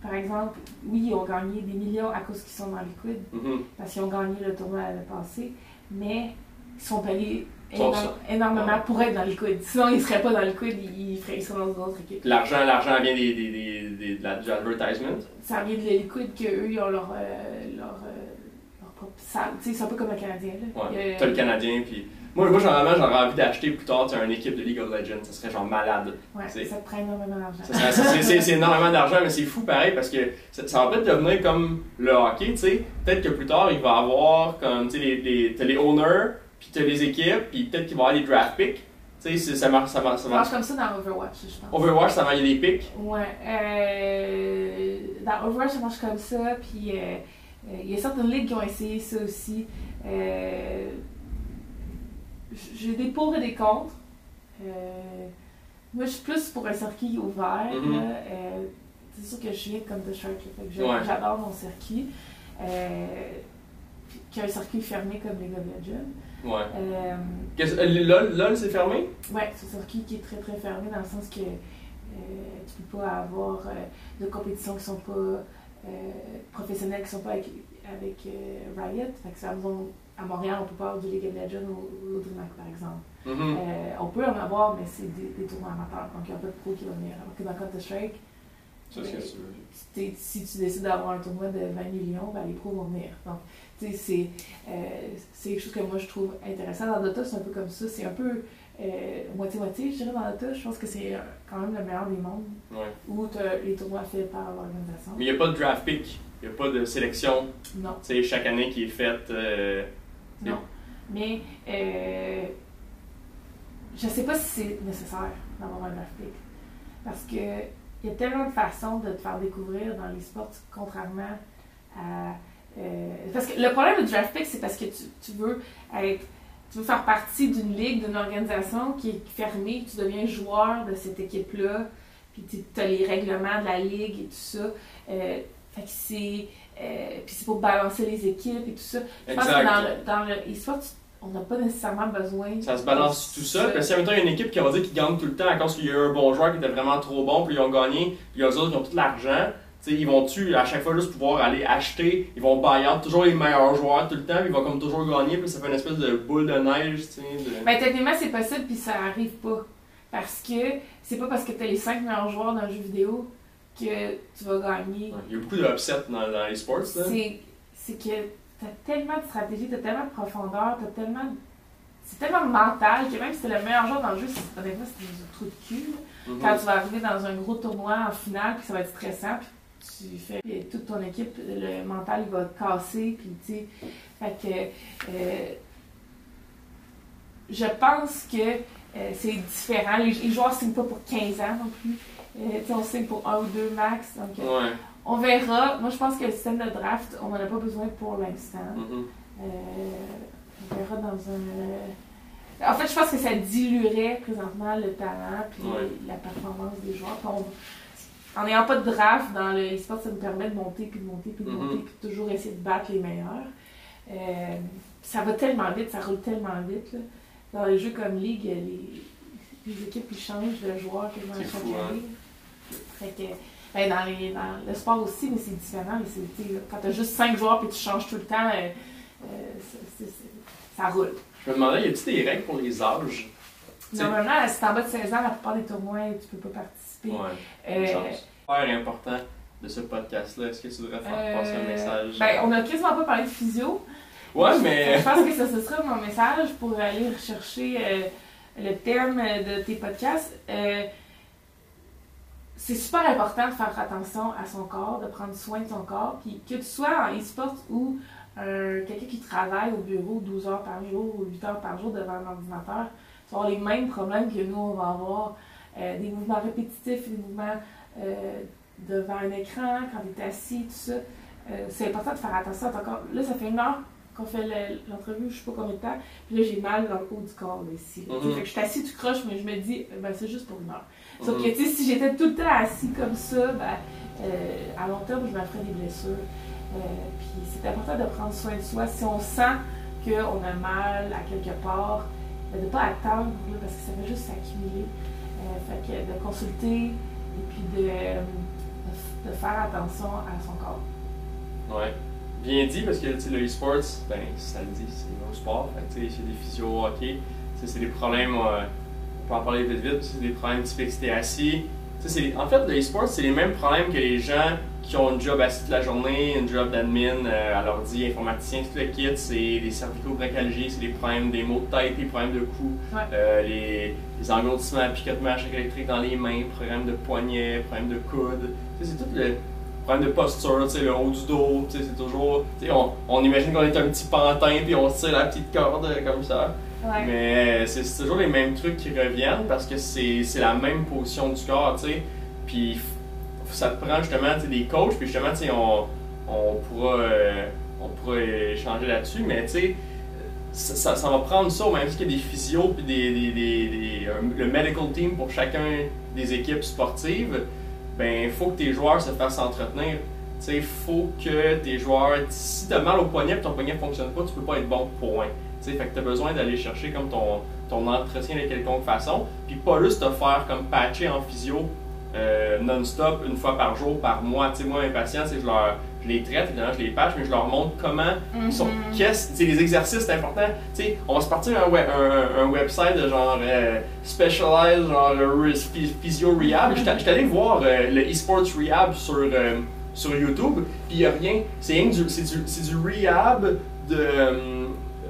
par exemple, oui, ils ont gagné des millions à cause qu'ils sont dans Liquid, Mhm. parce qu'ils ont gagné le tournoi l'année passée, mais ils sont payés énormément pour être dans Liquid. Sinon, ils ne seraient pas dans Liquid, ils, ils seraient dans une autre équipe. L'argent, l'argent vient des, des, des, des- de la- du advertisement? Ça vient de Liquid qu'eux, ils ont leur, leur, euh, leur propre salle. C'est un peu comme le Canadien. Là. Ouais. Euh, T'as le Canadien, puis. Moi, moi généralement, j'aurais envie d'acheter plus tard une équipe de League of Legends. Ça serait genre malade. ouais, ça te prend énormément d'argent. C'est- énormément d'argent, mais c'est fou pareil parce que ça, ça va peut-être devenir comme le hockey, tu sais. Peut-être que plus tard, il va avoir comme, tu sais, les, les, t'as les owners, puis t'as les équipes, puis peut-être qu'il va y avoir des draft picks. Tu sais, ça marche, ça marche, ça Ça marche. comme ça dans Overwatch, je pense. Overwatch, ça marche, il y a des pics. Ouais. Euh, dans Overwatch, ça marche comme ça. Puis euh, il y a certaines ligues qui ont essayé ça aussi. Euh, J'ai des pour et des contre. Euh, moi, je suis plus pour un circuit ouvert. Mhm. Euh, c'est sûr que je viens comme de Shark. Ouais. J'adore mon circuit. Euh, puis qu'il y a un circuit fermé comme League of Legends. Ouais. Euh, euh, LOL, LOL c'est fermé? Ouais, c'est un circuit qui est très très fermé dans le sens que euh, tu peux pas avoir euh, de compétitions qui sont pas euh, professionnelles, qui sont pas avec, avec euh, Riot. Fait que ça, à Montréal, on peut pas avoir du League of Legends ou, ou DreamHack par exemple. Mhm. Euh, on peut en avoir, mais c'est des, des tournois amateurs, donc il n'y a pas de pro qui va venir. Alors que dans Counter-Strike, euh, t'es- si tu décides d'avoir un tournoi de 20 millions, ben, les pros vont venir. Donc, c'est euh, quelque chose que moi je trouve intéressant. Dans Dota, c'est un peu comme ça. C'est un peu moitié-moitié, je dirais, dans Dota. Je pense que c'est euh, quand même le meilleur des mondes Ouais. où tu les tournois faits par l'organisation. Mais il n'y a pas de draft pick. Il n'y a pas de sélection, Non, tu sais, chaque année qui est faite. euh, non. Mais euh, je sais pas si c'est nécessaire d'avoir un draft pick. Parce que il y a tellement de façons de te faire découvrir dans les sports, contrairement à. euh, parce que le problème du draft pick, c'est parce que tu, tu veux être. Tu veux faire partie d'une ligue, d'une organisation qui est fermée, tu deviens joueur de cette équipe-là, puis tu as les règlements de la ligue et tout ça. Euh, fait que c'est. euh, puis c'est pour balancer les équipes et tout ça. Je pense que dans le, dans le e-sport, tu- on n'a pas nécessairement besoin. Ça se balance tout ça. Parce que si en même temps, il y a une équipe qui va dire qu'ils gagnent tout le temps à cause qu'il y a eu un bon joueur qui était vraiment trop bon, puis ils ont gagné, puis les autres qui ont tout l'argent. Ils vont-tu à chaque fois juste pouvoir aller acheter, ils vont buy out toujours les meilleurs joueurs tout le temps, puis ils vont comme toujours gagner, puis ça fait une espèce de boule de neige, de- Ben, techniquement, c'est possible, puis ça arrive pas. Parce que c'est pas parce que tu as les 5 meilleurs joueurs dans le jeu vidéo que tu vas gagner. Il y a beaucoup d'upsets dans, dans les sports. C'est c'est que tu as tellement de stratégie, tu as tellement de profondeur, tu tellement. C'est tellement mental que même si t'es le meilleur joueur dans le jeu, c'est- honnêtement, c'est un trou de cul. Mhm. Quand tu vas arriver dans un gros tournoi en finale, puis ça va être stressant, puis tu fais toute ton équipe, le mental il va te casser, puis tu sais. Fait que. euh, je pense que euh, c'est différent. Les, les joueurs signent pas pour 15 ans non plus. Euh, on signe pour un ou deux max. Donc, Ouais. on verra. Moi, je pense que le système de draft, on n'en a pas besoin pour l'instant. Mhm. Euh, on verra dans un. En fait, je pense que ça diluerait présentement le talent puis Ouais. la performance des joueurs. Puis on- En n'ayant pas de draft dans le e-sport, ça nous permet de monter, puis de monter, puis de Mhm. monter, puis de toujours essayer de battre les meilleurs. Euh, ça va tellement vite, ça roule tellement vite. là. Dans les jeux comme League, les, les équipes ils changent de joueurs quasiment à chaque hein. année. Fait que, ben, dans, les, dans le sport aussi, mais c'est différent. Mais c'est, quand tu as juste 5 joueurs et tu changes tout le temps, euh, euh, ça roule. Je me demandais, y a-t-il des règles pour les âges? Normalement, si t'es en bas de 16 ans, la plupart des tournois, tu peux pas participer. Ouais. Euh, important de ce podcast-là. Est-ce que tu voudrais faire passer un euh, message? ben, on a quasiment pas parlé de physio. Ouais, mais. Je pense que ça, ce sera mon message pour aller rechercher euh, le thème de tes podcasts. Euh, c'est super important de faire attention à son corps, de prendre soin de son corps. Puis que tu sois en e-sport ou euh, quelqu'un qui travaille au bureau 12 heures par jour ou 8 heures par jour devant un ordinateur, tu vas avoir les mêmes problèmes que nous, on va avoir. Euh, des mouvements répétitifs, des mouvements euh, devant un écran, quand tu es assis, tout ça. Euh, c'est important de faire attention à ton corps. Là, ça fait une heure qu'on fait le- l'entrevue, je sais pas combien de temps, puis là, j'ai mal dans le haut du corps, ici. Mhm. Fait que je suis assis, tu croches, mais je me dis, ben, c'est juste pour une heure. Sauf que, tu sais, si j'étais tout le temps assis comme ça, ben, à long terme, je me ferais des blessures. Puis c'est important de prendre soin de soi. Si on sent qu'on a mal à quelque part, ben, de ne pas attendre, là, parce que ça va juste s'accumuler. Euh, fait que de consulter et puis de, de, de faire attention à son corps. Ouais. Bien dit, parce que le e-sports, ben, ça le dit, c'est un sport. Fait des physio hockey. C'est des problèmes, euh, on peut en parler vite vite, c'est des problèmes typiques si t'es assis. En fait, le e-sport, c'est les mêmes problèmes que les gens qui ont un job assis toute la journée, un job d'admin euh, à l'ordi, informaticien, tout le kit. C'est des cervico-bracalgies, c'est des problèmes des maux de tête, des problèmes de cou, Ouais. euh, les, les engourdissements, picotements à choc électrique dans les mains, problèmes de poignets, problèmes de coude. C'est tout le problème de posture, le haut du dos, c'est toujours. on, on imagine qu'on est un petit pantin puis on tire la petite corde comme ça. Ouais. Mais c'est toujours les mêmes trucs qui reviennent parce que c'est la même position du corps, sais. Puis ça te prend justement des coachs, puis justement, on, on pourra, euh, on pourra échanger là-dessus, mais tu sais, ça, va prendre ça, même s'il y a des physios puis des, un- le medical team pour chacun des équipes sportives, ben il faut que tes joueurs se fassent entretenir. Sais, faut que tes joueurs, si tu mal au poignet et ton poignet ne fonctionne pas, tu peux pas être bon point. Tu sais, fait que tu as besoin d'aller chercher comme ton, ton entretien de quelconque façon, puis pas juste te faire comme patcher en physio euh, non-stop une fois par jour, par mois. Tu sais, moi, mes patients, je, leur, les traite, évidemment, je les patch, mais je leur montre comment ils sont. Mhm. Qu'est-ce, les exercices, c'est important. Tu sais, on va se partir un, web- un, un website de genre euh, Specialized, genre euh, Phy- Physio Rehab. J'étais j'étais allé voir euh, le eSports Rehab sur, euh, sur YouTube, puis il n'y a rien. C'est du, c'est du, c'est du rehab de.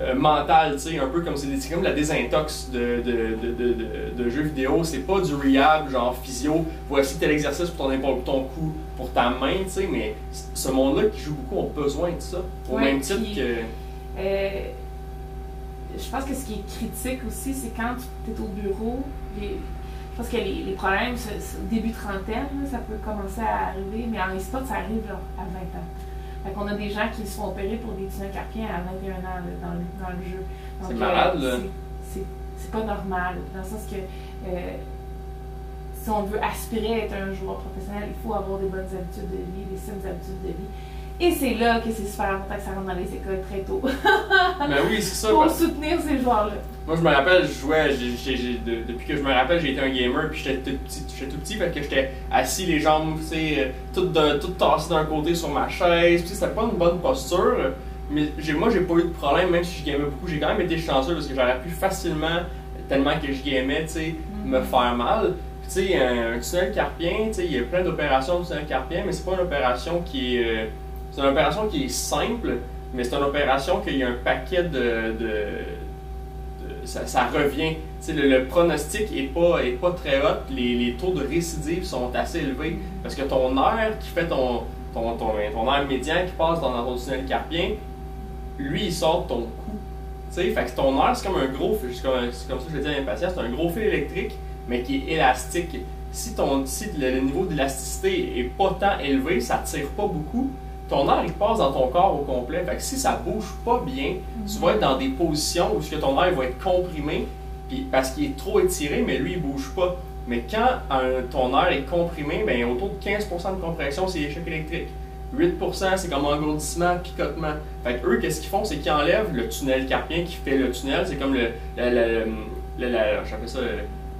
Euh, mental, tu sais, un peu comme c'est comme la désintox de, de, de, jeux vidéo. C'est pas du rehab, genre physio. Voici tel exercice pour ton épaule, pour ton cou, pour ta main, tu sais, mais ce monde-là qui joue beaucoup a besoin de ça. Au Ouais, même titre puis- que. Euh, je pense que ce qui est critique aussi, c'est quand tu es au bureau, les- je pense que les, les problèmes, c'est au début trentaine, là, ça peut commencer à arriver, mais en e-sport, ça arrive à 20 ans. Fait qu'on a des gens qui se font opérer pour des tunnels carpiens à 21 ans là, dans, le, dans le jeu. C'est malade, euh, là. C'est pas normal, dans le sens que euh, si on veut aspirer à être un joueur professionnel, il faut avoir des bonnes habitudes de vie, des saines habitudes de vie. Et c'est là que c'est super important que ça rentre dans les écoles très tôt. Ben oui, c'est ça. pour parce- soutenir ces joueurs-là. Moi, je me rappelle, je jouais, de- depuis que je me rappelle, j'ai été un gamer, puis j'étais tout petit, j'étais tout petit, fait que j'étais assis, les jambes, tu sais, euh, tout, de- tout tassé d'un côté sur ma chaise, puis c'était pas une bonne posture. Mais moi, j'ai pas eu de problème, même si je gamais beaucoup, j'ai quand même été chanceux parce que j'aurais pu facilement, tellement que je gamais, tu sais, me faire mal. Puis, tu sais, un, un tunnel carpien, tu sais, il y a plein d'opérations de tunnel carpien, mais c'est pas une opération qui est. euh, c'est une opération qui est simple, mais c'est une opération qu'il y a un paquet de. ça, revient. Le, pronostic est pas, est pas très haut, les, les taux de récidive sont assez élevés. Parce que ton air qui fait ton, ton, ton, air médian qui passe dans ton tunnel carpien, lui, il sort de ton cou. Fait que ton air, c'est comme un gros c'est comme, ça que je le dis à mes patients, c'est un gros fil électrique, mais qui est élastique. Si, ton, si le, niveau d'élasticité est pas tant élevé, ça tire pas beaucoup, ton air, il passe dans ton corps au complet. Fait que si ça bouge pas bien, tu vas être dans des positions où que ton air va être comprimé, puis parce qu'il est trop étiré, mais lui, il bouge pas. Mais quand un- ton air est comprimé, ben, autour de 15% de compression, c'est échec électrique. 8% c'est comme engourdissement, picotement. Fait que eux, qu'est-ce qu'ils font? C'est qu'ils enlèvent le tunnel carpien qui fait le tunnel. C'est comme le, le- j'appelle ça le-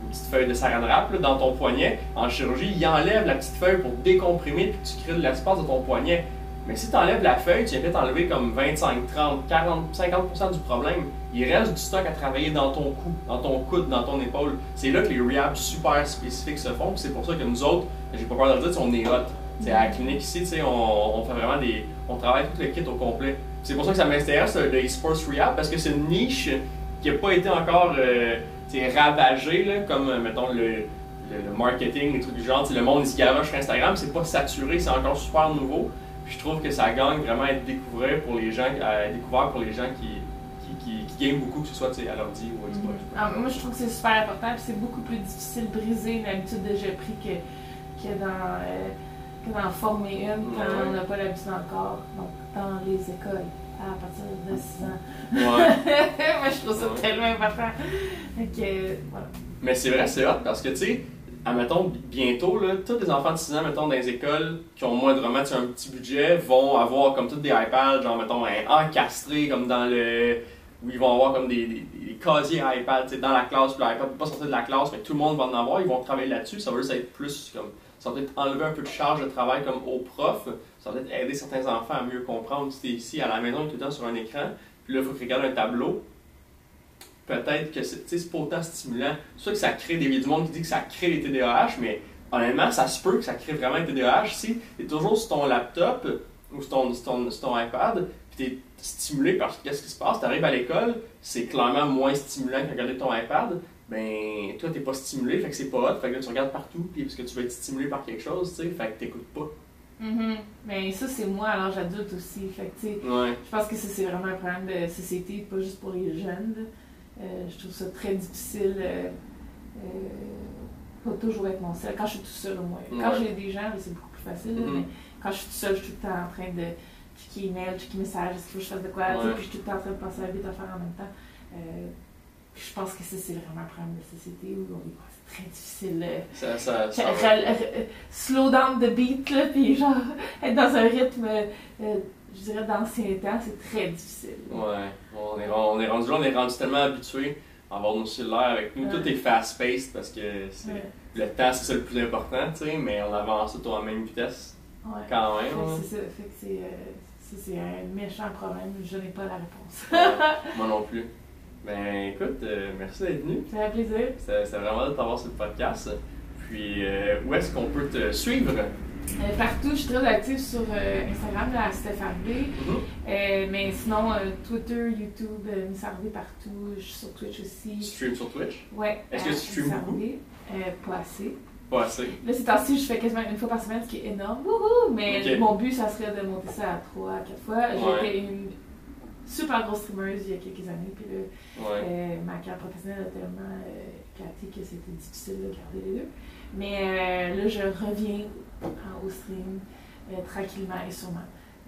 une petite feuille de saran wrap là, dans ton poignet. En chirurgie, ils enlèvent la petite feuille pour décomprimer puis tu crées de l'espace de ton poignet. Mais si tu enlèves la feuille, tu viens peut-être enlever comme 25, 30, 40, 50% du problème. Il reste du stock à travailler dans ton cou, dans ton coude, dans ton épaule. C'est là que les rehabs super spécifiques se font. C'est pour ça que nous autres, j'ai pas peur de le dire, on est hot. C'est à la clinique ici, on, on fait vraiment des. On travaille tout le kit au complet. C'est pour ça que ça m'intéresse le e-sports rehab parce que c'est une niche qui n'a pas été encore euh, ravagée, là, comme euh, mettons le, marketing, les trucs du genre. Tu sais, Le monde il se garoche sur Instagram, c'est pas saturé, c'est encore super nouveau. Puis je trouve que ça gagne vraiment à être découvert pour les gens, à découvert pour les gens qui, qui, qui, gagnent beaucoup, que ce soit à l'ordi ou à Xbox. Ah, moi, je trouve que c'est super important, puis c'est beaucoup plus difficile de briser une habitude de jeu pris que, que dans. euh, que d'en former une quand Ouais. on n'a pas l'habitude encore. Donc, dans les écoles, à partir de 6 ans. Ouais. Moi, je trouve ça Ouais. tellement important. Donc, euh, voilà. Mais c'est vrai, c'est hot parce que, tu sais, admettons, bientôt, là, tous les enfants de 6 ans, mettons, dans les écoles, qui ont moindrement tu sais, un petit budget, vont avoir comme tous des iPads, genre, mettons, encastrés comme dans le. où ils vont avoir comme des, des, des casiers iPad, tu sais, dans la classe, puis l'iPad peut pas sortir de la classe, mais tout le monde va en avoir, ils vont travailler là-dessus, ça va juste être plus comme. Ça va peut-être enlever un peu de charge de travail comme aux profs, ça va peut-être aider certains enfants à mieux comprendre. Si t'es ici à la maison, tout le temps sur un écran, puis là, il faut qu'ils regardent un tableau, peut-être que c'est pas autant stimulant. C'est sûr que ça crée des du monde qui dit que ça crée les TDAH, mais honnêtement, ça se peut que ça crée vraiment les TDAH si tu es toujours sur ton laptop ou sur ton, sur ton, sur ton iPad, puis tu es stimulé par qu'est-ce qui se passe, tu arrives à l'école, c'est clairement moins stimulant que regarder ton iPad. Ben, toi, t'es pas stimulé, fait que c'est pas hot, fait que là, tu regardes partout, puis parce que tu veux être stimulé par quelque chose, tu sais, fait que t'écoutes pas. Mhm. Mais ça, c'est moi à l'âge adulte aussi. Fait que, tu sais, Ouais. je pense que ça, c'est vraiment un problème de société, pas juste pour les jeunes. là. Euh, je trouve ça très difficile. euh, euh, pas toujours être mon seul. Quand je suis tout seul, au moins. Quand j'ai des gens, c'est beaucoup plus facile. Mhm. Mais quand je suis tout seul, je suis tout le temps en train de checker email, checker message, est-ce qu'il faut que je fasse de quoi, Ouais. puis je suis tout le temps en train de penser à vite à faire en même temps. Puis je pense que ça, c'est vraiment un problème de société où on est c'est très difficile. Ça, ça, ça slow down the beat, là, puis genre être dans un rythme, euh, je dirais, d'ancien temps, c'est très difficile. Ouais, on est, on est rendu là, on est rendu tellement habitué à avoir nos cellulaires avec nous. Ouais. Tout est fast-paced parce que c'est, Ouais, le temps, c'est ça le plus important, tu sais, mais on avance tout à la même vitesse ouais. quand même. hein. C'est ça, fait que c'est, euh, ça, c'est un méchant problème, je n'ai pas la réponse. Moi non plus. Ben écoute, euh, merci d'être venu. Ça fait plaisir. C'est c'est vraiment de t'avoir sur le podcast. Puis, euh, où est-ce qu'on peut te suivre? Euh, partout, je suis très active sur euh, Instagram, là, à Steph Harvey. Euh, mais sinon, Twitter, YouTube, Miss Harvey partout. Je suis sur Twitch Tu aussi. streams sur Twitch? Ouais. Est-ce que tu streames Miss beaucoup? Pas assez. Pas assez. Là, ces temps-ci, je fais quasiment une fois par semaine, ce qui est énorme. Wouhou! Mais mon but, ça serait de monter ça à 3 à 4 fois. Ouais. J'étais une super grosse streameuse il y a quelques années. Puis là, Ouais. ma carrière professionnelle a tellement éclaté que c'était difficile de garder les deux. Mais là, je reviens en- au stream euh, tranquillement et sûrement.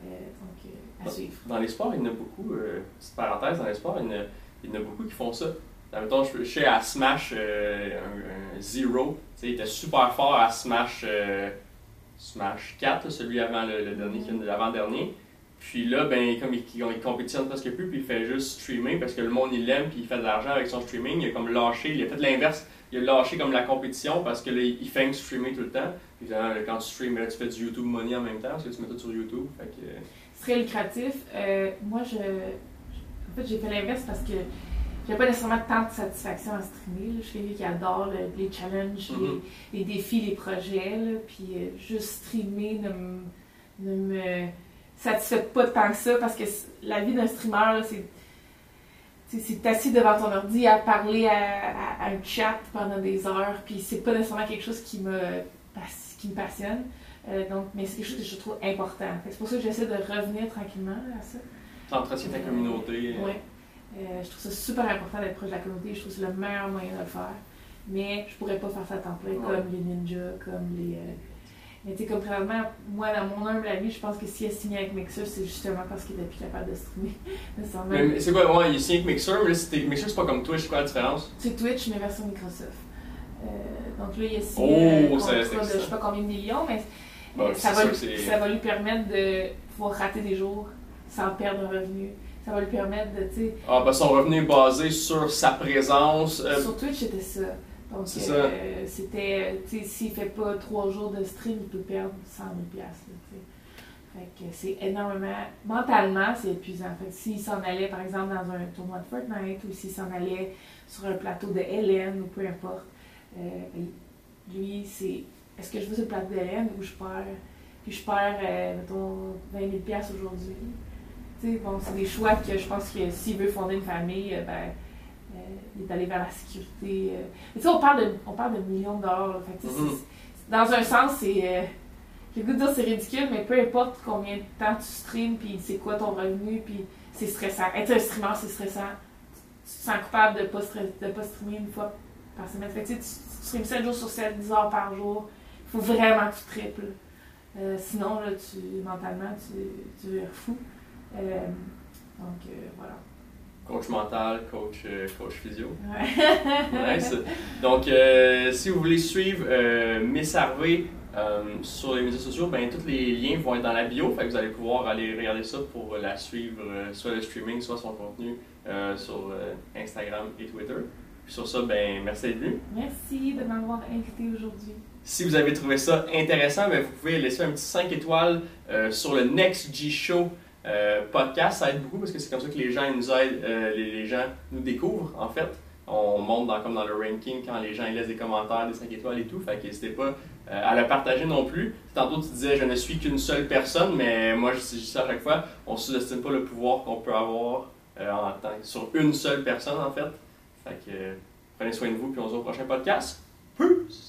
Euh, donc, euh, à suivre. Dans les sports, il y en a beaucoup, euh, petite parenthèse, dans les sports, il y en a, il y en a beaucoup qui font ça. Là, mettons, je, je sais à Smash un, un Zero, il était super fort à Smash, Smash 4, là, celui avant le, le dernier, qui- l'avant-dernier. Puis là, ben, comme il, il, compétitionne presque plus, puis il fait juste streamer parce que le monde il l'aime, puis il fait de l'argent avec son streaming. Il a comme lâché, il a fait l'inverse. Il a lâché comme la compétition parce que là, il fait streamer tout le temps. Puis évidemment, quand tu streames, là, tu fais du YouTube Money en même temps parce que tu mets tout sur YouTube. Fait que, euh, C'est très lucratif. Euh, moi, je, en fait, j'ai fait l'inverse parce que j'ai pas nécessairement tant de satisfaction à streamer. là. Je suis quelqu'un qui adore le- les challenges, les- Mhm. les, défis, les projets. là. Puis euh, juste streamer ne, me- ne me satisfait pas tant que ça parce que la vie d'un streamer, c'est. C'est assis devant ton ordi à parler à, à- à un chat pendant des heures, puis c'est pas nécessairement quelque chose qui me, pas- qui me passionne. Euh, donc, mais c'est quelque chose que je trouve important. C'est pour ça que j'essaie de revenir tranquillement à ça. T'entretiens ta communauté. euh. Euh, je trouve ça super important d'être proche de la communauté. Je trouve que c'est le meilleur moyen de le faire. Mais je pourrais pas faire ça à temps plein, Ouais. comme les ninjas, comme les. euh, Mais tu sais, comme présentement, moi, dans mon humble avis, je pense que s'il a signé avec Mixer, c'est justement parce qu'il était plus capable de streamer. Mais, mais c'est quoi, ouais, il signé avec Mixer, mais là, Mixer, c'est pas comme Twitch, quoi la différence? C'est Twitch, mais version Microsoft. Euh, donc là, il a signé Oh, c'est de je excitant. sais pas combien de millions, mais Bon, euh, ça, va, ça va lui permettre de pouvoir rater des jours sans perdre un revenu. Ça va lui permettre de, tu sais, Ah, ben son revenu est basé sur sa présence. euh, Sur Twitch, c'était ça. Donc, euh, ça. c'était, tu sais, s'il fait pas trois jours de stream, il peut perdre 100 000 piastres, là, tu sais. Fait que c'est énormément, mentalement, c'est épuisant. Fait que s'il s'en allait, par exemple, dans un tournoi de Fortnite, ou s'il s'en allait sur un plateau de Hélène, ou peu importe, euh, lui, c'est, est-ce que je vais sur le plateau d'Hélène, ou je perds, puis je perds, euh, mettons, 20 000 piastres aujourd'hui. Tu sais, bon, c'est des choix que je pense que s'il veut fonder une famille, euh, ben, euh, il est allé vers la sécurité. euh. Mais tu sais, on parle de, on parle de millions de dollars. là. Fait Mhm. c'est- dans un sens, c'est. euh, j'ai le goût de dire c'est ridicule, mais peu importe combien de temps tu streams, puis c'est quoi ton revenu, puis c'est stressant. Être un streamer, c'est stressant. Tu te sens coupable de ne pas, de pas streamer une fois par semaine. Fait que, tu, tu, streams 7 jours sur 7, 10 heures par jour. Il faut vraiment que tu triples. Euh, sinon, là, tu, mentalement, tu, tu es fou. Euh, donc, euh, voilà. Coach mental, coach, coach physio. Ouais. Nice. Donc, si vous voulez suivre Miss Harvey sur les médias sociaux, ben, tous les liens vont être dans la bio. Fait que vous allez pouvoir aller regarder ça pour la suivre, soit le streaming, soit son contenu sur Instagram et Twitter. Puis sur ça, ben, merci d'être venu. Merci de m'avoir invité aujourd'hui. Si vous avez trouvé ça intéressant, ben, vous pouvez laisser un petit 5 étoiles euh, sur le Next G Show euh, podcast. Ça aide beaucoup parce que c'est comme ça que les gens nous aident, euh, les, les gens nous découvrent en fait. On monte dans, comme dans le ranking quand les gens ils laissent des commentaires, des 5 étoiles et tout. Fait n'hésitez pas à le partager non plus. Tantôt tu disais je ne suis qu'une seule personne, mais moi je dis ça à chaque fois. On ne sous-estime pas le pouvoir qu'on peut avoir en tant, sur une seule personne en fait. Euh, prenez soin de vous, puis on se voit au prochain podcast. Peace!